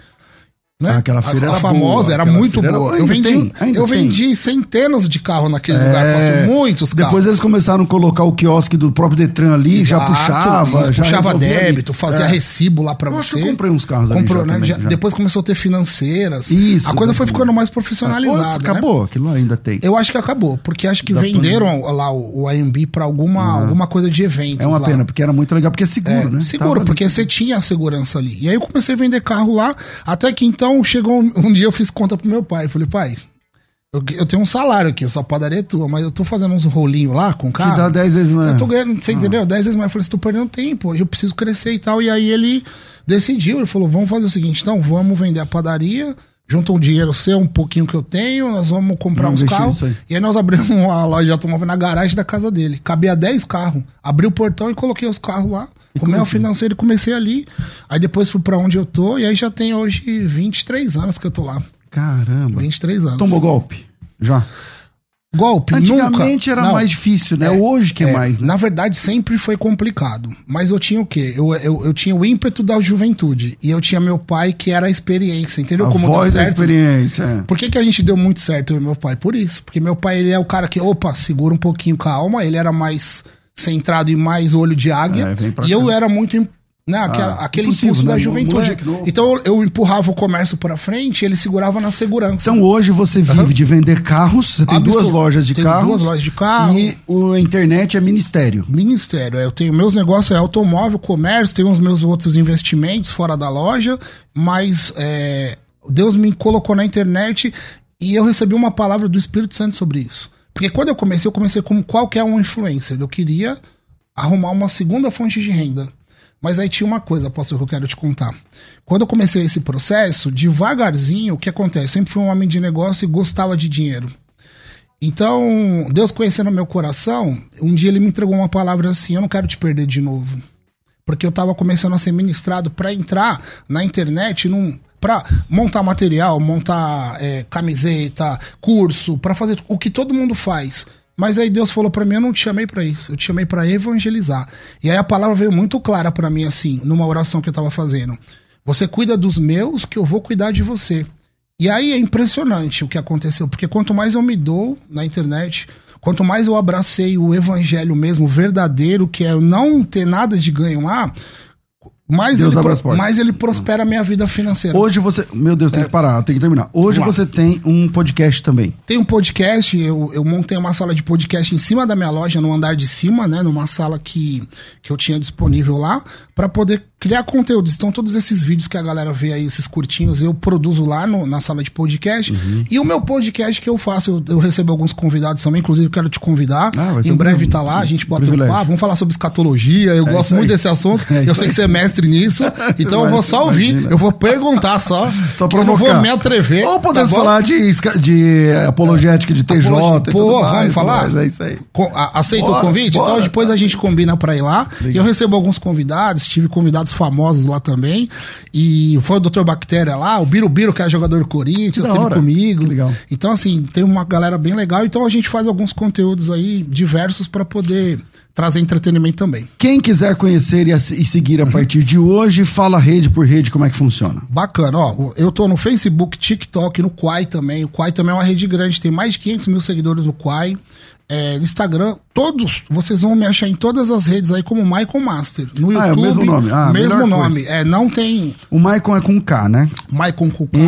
Speaker 2: Né?
Speaker 1: Ah, aquela feira
Speaker 2: a, a
Speaker 1: era
Speaker 2: famosa,
Speaker 1: boa,
Speaker 2: era muito
Speaker 1: era-
Speaker 2: boa.
Speaker 1: ainda
Speaker 2: eu vendi,
Speaker 1: tem,
Speaker 2: eu
Speaker 1: tem.
Speaker 2: vendi centenas de carros naquele lugar,
Speaker 1: É,
Speaker 2: passou muitos carros.
Speaker 1: Depois eles começaram a colocar o quiosque do próprio Detran ali, já
Speaker 2: Exato,
Speaker 1: puxava.
Speaker 2: isso,
Speaker 1: já
Speaker 2: puxava
Speaker 1: resolvia ali.
Speaker 2: débito, fazia
Speaker 1: É.
Speaker 2: recibo lá pra
Speaker 1: Eu
Speaker 2: você.
Speaker 1: acho que eu comprei uns carros ali
Speaker 2: Comprou,
Speaker 1: já
Speaker 2: né?
Speaker 1: também,
Speaker 2: Já-
Speaker 1: já.
Speaker 2: Depois começou a ter financeiras.
Speaker 1: Isso,
Speaker 2: A coisa foi ficando mais profissionalizada. né?
Speaker 1: acabou, aquilo ainda tem.
Speaker 2: Eu acho que acabou, porque acho que
Speaker 1: Da
Speaker 2: venderam lá o, o AMB pra alguma, alguma coisa de evento.
Speaker 1: É uma pena, porque era muito legal, porque é seguro, né?
Speaker 2: Seguro,
Speaker 1: ali.
Speaker 2: porque você tinha a segurança ali. E aí eu comecei a vender carro lá, até que então chegou um, um dia eu fiz conta pro meu pai. Eu falei, pai, eu, eu tenho um salário aqui, sua padaria é tua, mas eu tô fazendo uns rolinhos lá com o carro.
Speaker 1: Que dá 10 vezes mais.
Speaker 2: Eu tô ganhando,
Speaker 1: Ah.
Speaker 2: você entendeu? 10 vezes mais. Eu falei, você tô perdendo tempo, eu preciso crescer e tal. E aí ele decidiu, ele falou, vamos fazer o seguinte, então, vamos vender a padaria, juntou um dinheiro seu, um pouquinho que eu tenho, nós vamos comprar
Speaker 1: Vamos
Speaker 2: uns carros.
Speaker 1: aí.
Speaker 2: E aí nós abrimos uma loja de automóvel na garagem da casa dele. Cabia 10 carros. Abri o portão e coloquei os carros lá. Comei o financeiro comecei ali. Aí depois fui pra onde eu tô. E aí já tem hoje 23 anos que eu tô lá.
Speaker 1: Caramba.
Speaker 2: 23 anos.
Speaker 1: Tomou golpe? Já.
Speaker 2: Golpe,
Speaker 1: Antigamente
Speaker 2: nunca.
Speaker 1: era
Speaker 2: Não.
Speaker 1: mais difícil, né?
Speaker 2: É,
Speaker 1: Hoje que é,
Speaker 2: É,
Speaker 1: mais, né?
Speaker 2: Na verdade, sempre foi complicado. Mas eu tinha o quê? Eu, eu, eu tinha o ímpeto da juventude. E eu tinha meu pai, que era a experiência. Entendeu
Speaker 1: A
Speaker 2: como deu
Speaker 1: voz da
Speaker 2: certo?
Speaker 1: experiência. é.
Speaker 2: Por que, que a gente deu muito certo, eu e meu pai? Por isso. Porque meu pai, ele é o cara que, opa, segura um pouquinho, calma. Ele era mais centrado e mais olho de águia.
Speaker 1: É,
Speaker 2: e eu era muito. Né, aquela-
Speaker 1: Ah,
Speaker 2: aquele impulso
Speaker 1: né?
Speaker 2: da juventude.
Speaker 1: Moleque.
Speaker 2: Então eu, empurrava o comércio pra frente e ele segurava na segurança.
Speaker 1: Então hoje você vive de vender carros, você tem duas lojas de carros.
Speaker 2: duas lojas de carro.
Speaker 1: E o- a internet é ministério.
Speaker 2: Ministério. é, Eu tenho meus negócios é automóvel, comércio, tenho os meus outros investimentos fora da loja, mas é, Deus me colocou na internet e eu recebi uma palavra do Espírito Santo sobre isso. Porque quando eu comecei, eu comecei como qualquer um influencer. Eu queria arrumar uma segunda fonte de renda. Mas aí tinha uma coisa, apóstolo, que eu quero te contar. Quando eu comecei esse processo, devagarzinho, o que acontece? Eu sempre fui um homem de negócio e gostava de dinheiro. Então, Deus conhecendo meu coração, um dia ele me entregou uma palavra assim: Eu não quero te perder de novo. Porque eu tava começando a ser ministrado para entrar na internet num. Pra montar material, montar é, camiseta, curso, para fazer o que todo mundo faz. Mas aí Deus falou para mim: Eu não te chamei para isso, eu te chamei para evangelizar. E aí a palavra veio muito clara para mim, assim, numa oração que eu tava fazendo: Você cuida dos meus, que eu vou cuidar de você. E aí é impressionante o que aconteceu, porque quanto mais eu me dou na internet, quanto mais eu abracei o evangelho mesmo, verdadeiro, que é eu não ter nada de ganho lá, mais,
Speaker 1: Deus
Speaker 2: ele,
Speaker 1: abre as portas.
Speaker 2: mais ele prospera a minha vida financeira.
Speaker 1: Hoje você. Meu Deus, tem que parar, tem que terminar. Hoje
Speaker 2: Vamos lá.
Speaker 1: você tem um podcast também.
Speaker 2: Tem um podcast, eu, eu montei uma sala de podcast em cima da minha loja, no andar de cima, né? Numa sala que, que eu tinha disponível lá, para poder criar conteúdos. Então, todos esses vídeos que a galera vê aí, esses curtinhos, eu produzo lá no- na sala de podcast.
Speaker 1: Uhum.
Speaker 2: E o meu podcast que eu faço, eu, eu recebo alguns convidados também, inclusive quero te convidar.
Speaker 1: Ah,
Speaker 2: em
Speaker 1: um
Speaker 2: breve
Speaker 1: pri-
Speaker 2: tá lá, a gente bota um papo, vamos falar sobre escatologia. Eu
Speaker 1: É
Speaker 2: gosto muito desse assunto.
Speaker 1: É
Speaker 2: eu sei
Speaker 1: aí.
Speaker 2: que você é mestre nisso. Então, eu vou só ouvir,
Speaker 1: Imagina.
Speaker 2: eu vou perguntar só.
Speaker 1: Só
Speaker 2: que eu não
Speaker 1: provocar.
Speaker 2: vou me atrever.
Speaker 1: Ou podemos
Speaker 2: tá
Speaker 1: falar de, de apologética de TJ.
Speaker 2: Apologia- Pô, vamos
Speaker 1: mais,
Speaker 2: falar?
Speaker 1: mais, É isso aí.
Speaker 2: Aceita
Speaker 1: Bora,
Speaker 2: o convite?
Speaker 1: bora.
Speaker 2: Então depois a gente combina pra ir lá. E eu recebo alguns convidados, tive convidados famosos lá também. E foi o Dr. Bactéria lá, o Birubiru, que era jogador do Corinthians, esteve comigo.
Speaker 1: Legal.
Speaker 2: Então, assim, tem uma galera bem legal. Então a gente faz alguns conteúdos aí diversos pra poder trazer entretenimento também.
Speaker 1: Quem quiser conhecer e, e seguir a partir de hoje, fala rede por rede como é que funciona.
Speaker 2: Bacana, ó. Eu tô no Facebook, TikTok, no Quai também. O Quai também é uma rede grande, tem mais de 500 mil seguidores no Quai. É, Instagram, todos, vocês vão me achar em todas as redes aí como Michael Master. No
Speaker 1: Ah, é o
Speaker 2: YouTube,
Speaker 1: mesmo nome. Ah,
Speaker 2: mesmo nome.
Speaker 1: coisa.
Speaker 2: É, não tem
Speaker 1: O Maicon é com K, né?
Speaker 2: Michael com K,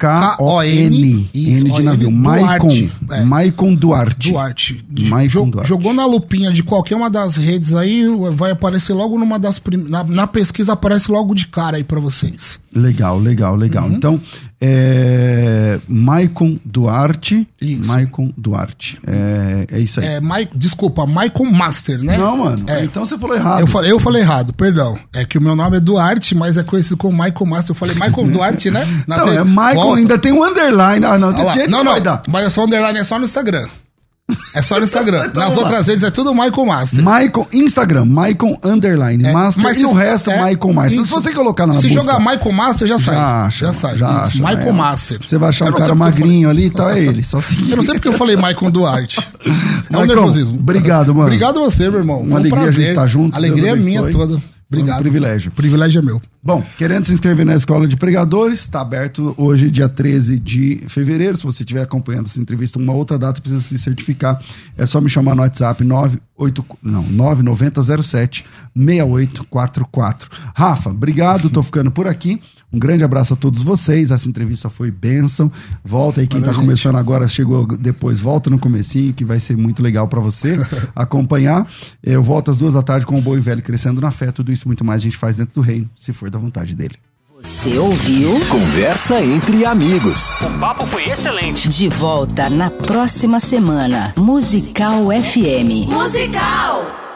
Speaker 1: M-A-I-K-O-N. N de navio.
Speaker 2: Duarte. É.
Speaker 1: Maicon Duarte.
Speaker 2: Duarte. Jo-
Speaker 1: Duarte.
Speaker 2: Jogou na lupinha de qualquer uma das redes aí, vai aparecer logo numa das prim... na, na pesquisa aparece logo de cara aí pra vocês.
Speaker 1: Legal, legal, legal.
Speaker 2: Uhum.
Speaker 1: Então, é. Maicon Duarte.
Speaker 2: Isso.
Speaker 1: Maicon Duarte. É, é isso aí.
Speaker 2: É, Mai- desculpa, Michael Master, né?
Speaker 1: Não, mano.
Speaker 2: É.
Speaker 1: Então você falou errado.
Speaker 2: Eu falei, eu falei errado, perdão. É que o meu nome é Duarte, mas é conhecido como Michael Master. Eu falei Michael Duarte, né? Na
Speaker 1: Não, é Maicon, ainda tem um underline. Ah, não, desse jeito
Speaker 2: Não,
Speaker 1: não,
Speaker 2: não,
Speaker 1: vai dar.
Speaker 2: mas é só underline, é só no Instagram. É só no Instagram.
Speaker 1: Então
Speaker 2: Nas outras redes é tudo Michael Master.
Speaker 1: Maicon, Instagram, Maicon Underline,
Speaker 2: É,
Speaker 1: Master
Speaker 2: mas
Speaker 1: e o resto,
Speaker 2: é,
Speaker 1: Maicon Master. Se você colocar na
Speaker 2: Se
Speaker 1: busca,
Speaker 2: jogar Michael Master, já sai.
Speaker 1: já acha,
Speaker 2: já sai.
Speaker 1: já acha.
Speaker 2: Michael
Speaker 1: É,
Speaker 2: Master.
Speaker 1: Você vai achar
Speaker 2: Eu
Speaker 1: um cara magrinho ali, então é ele, só seguir.
Speaker 2: Eu não sei porque eu falei Michael Duarte. É um nervosismo.
Speaker 1: obrigado, mano.
Speaker 2: Obrigado a você, meu irmão.
Speaker 1: Uma
Speaker 2: um
Speaker 1: alegria a
Speaker 2: prazer.
Speaker 1: gente estar junto,
Speaker 2: Alegria é minha toda. Obrigado.
Speaker 1: Foi um privilégio.
Speaker 2: O privilégio é meu.
Speaker 1: Bom, querendo se inscrever na Escola de Pregadores, está aberto hoje, dia 13 de fevereiro. Se você estiver acompanhando essa entrevista uma outra data, precisa se certificar. É só me chamar no WhatsApp 98, não, 9907 6844. Rafa, obrigado, tô ficando por aqui. Um grande abraço a todos vocês. Essa entrevista foi bênção. Volta aí, quem está começando agora, chegou depois, volta no comecinho, que vai ser muito legal para você acompanhar. Eu volto às duas da tarde com o Bom e Velho Crescendo na Fé. Tudo isso e muito mais a gente faz dentro do reino, se for da vontade dele.
Speaker 4: Você ouviu?
Speaker 3: Conversa entre amigos.
Speaker 5: O papo foi excelente.
Speaker 4: De volta na próxima semana. Musical FM.
Speaker 6: Musical!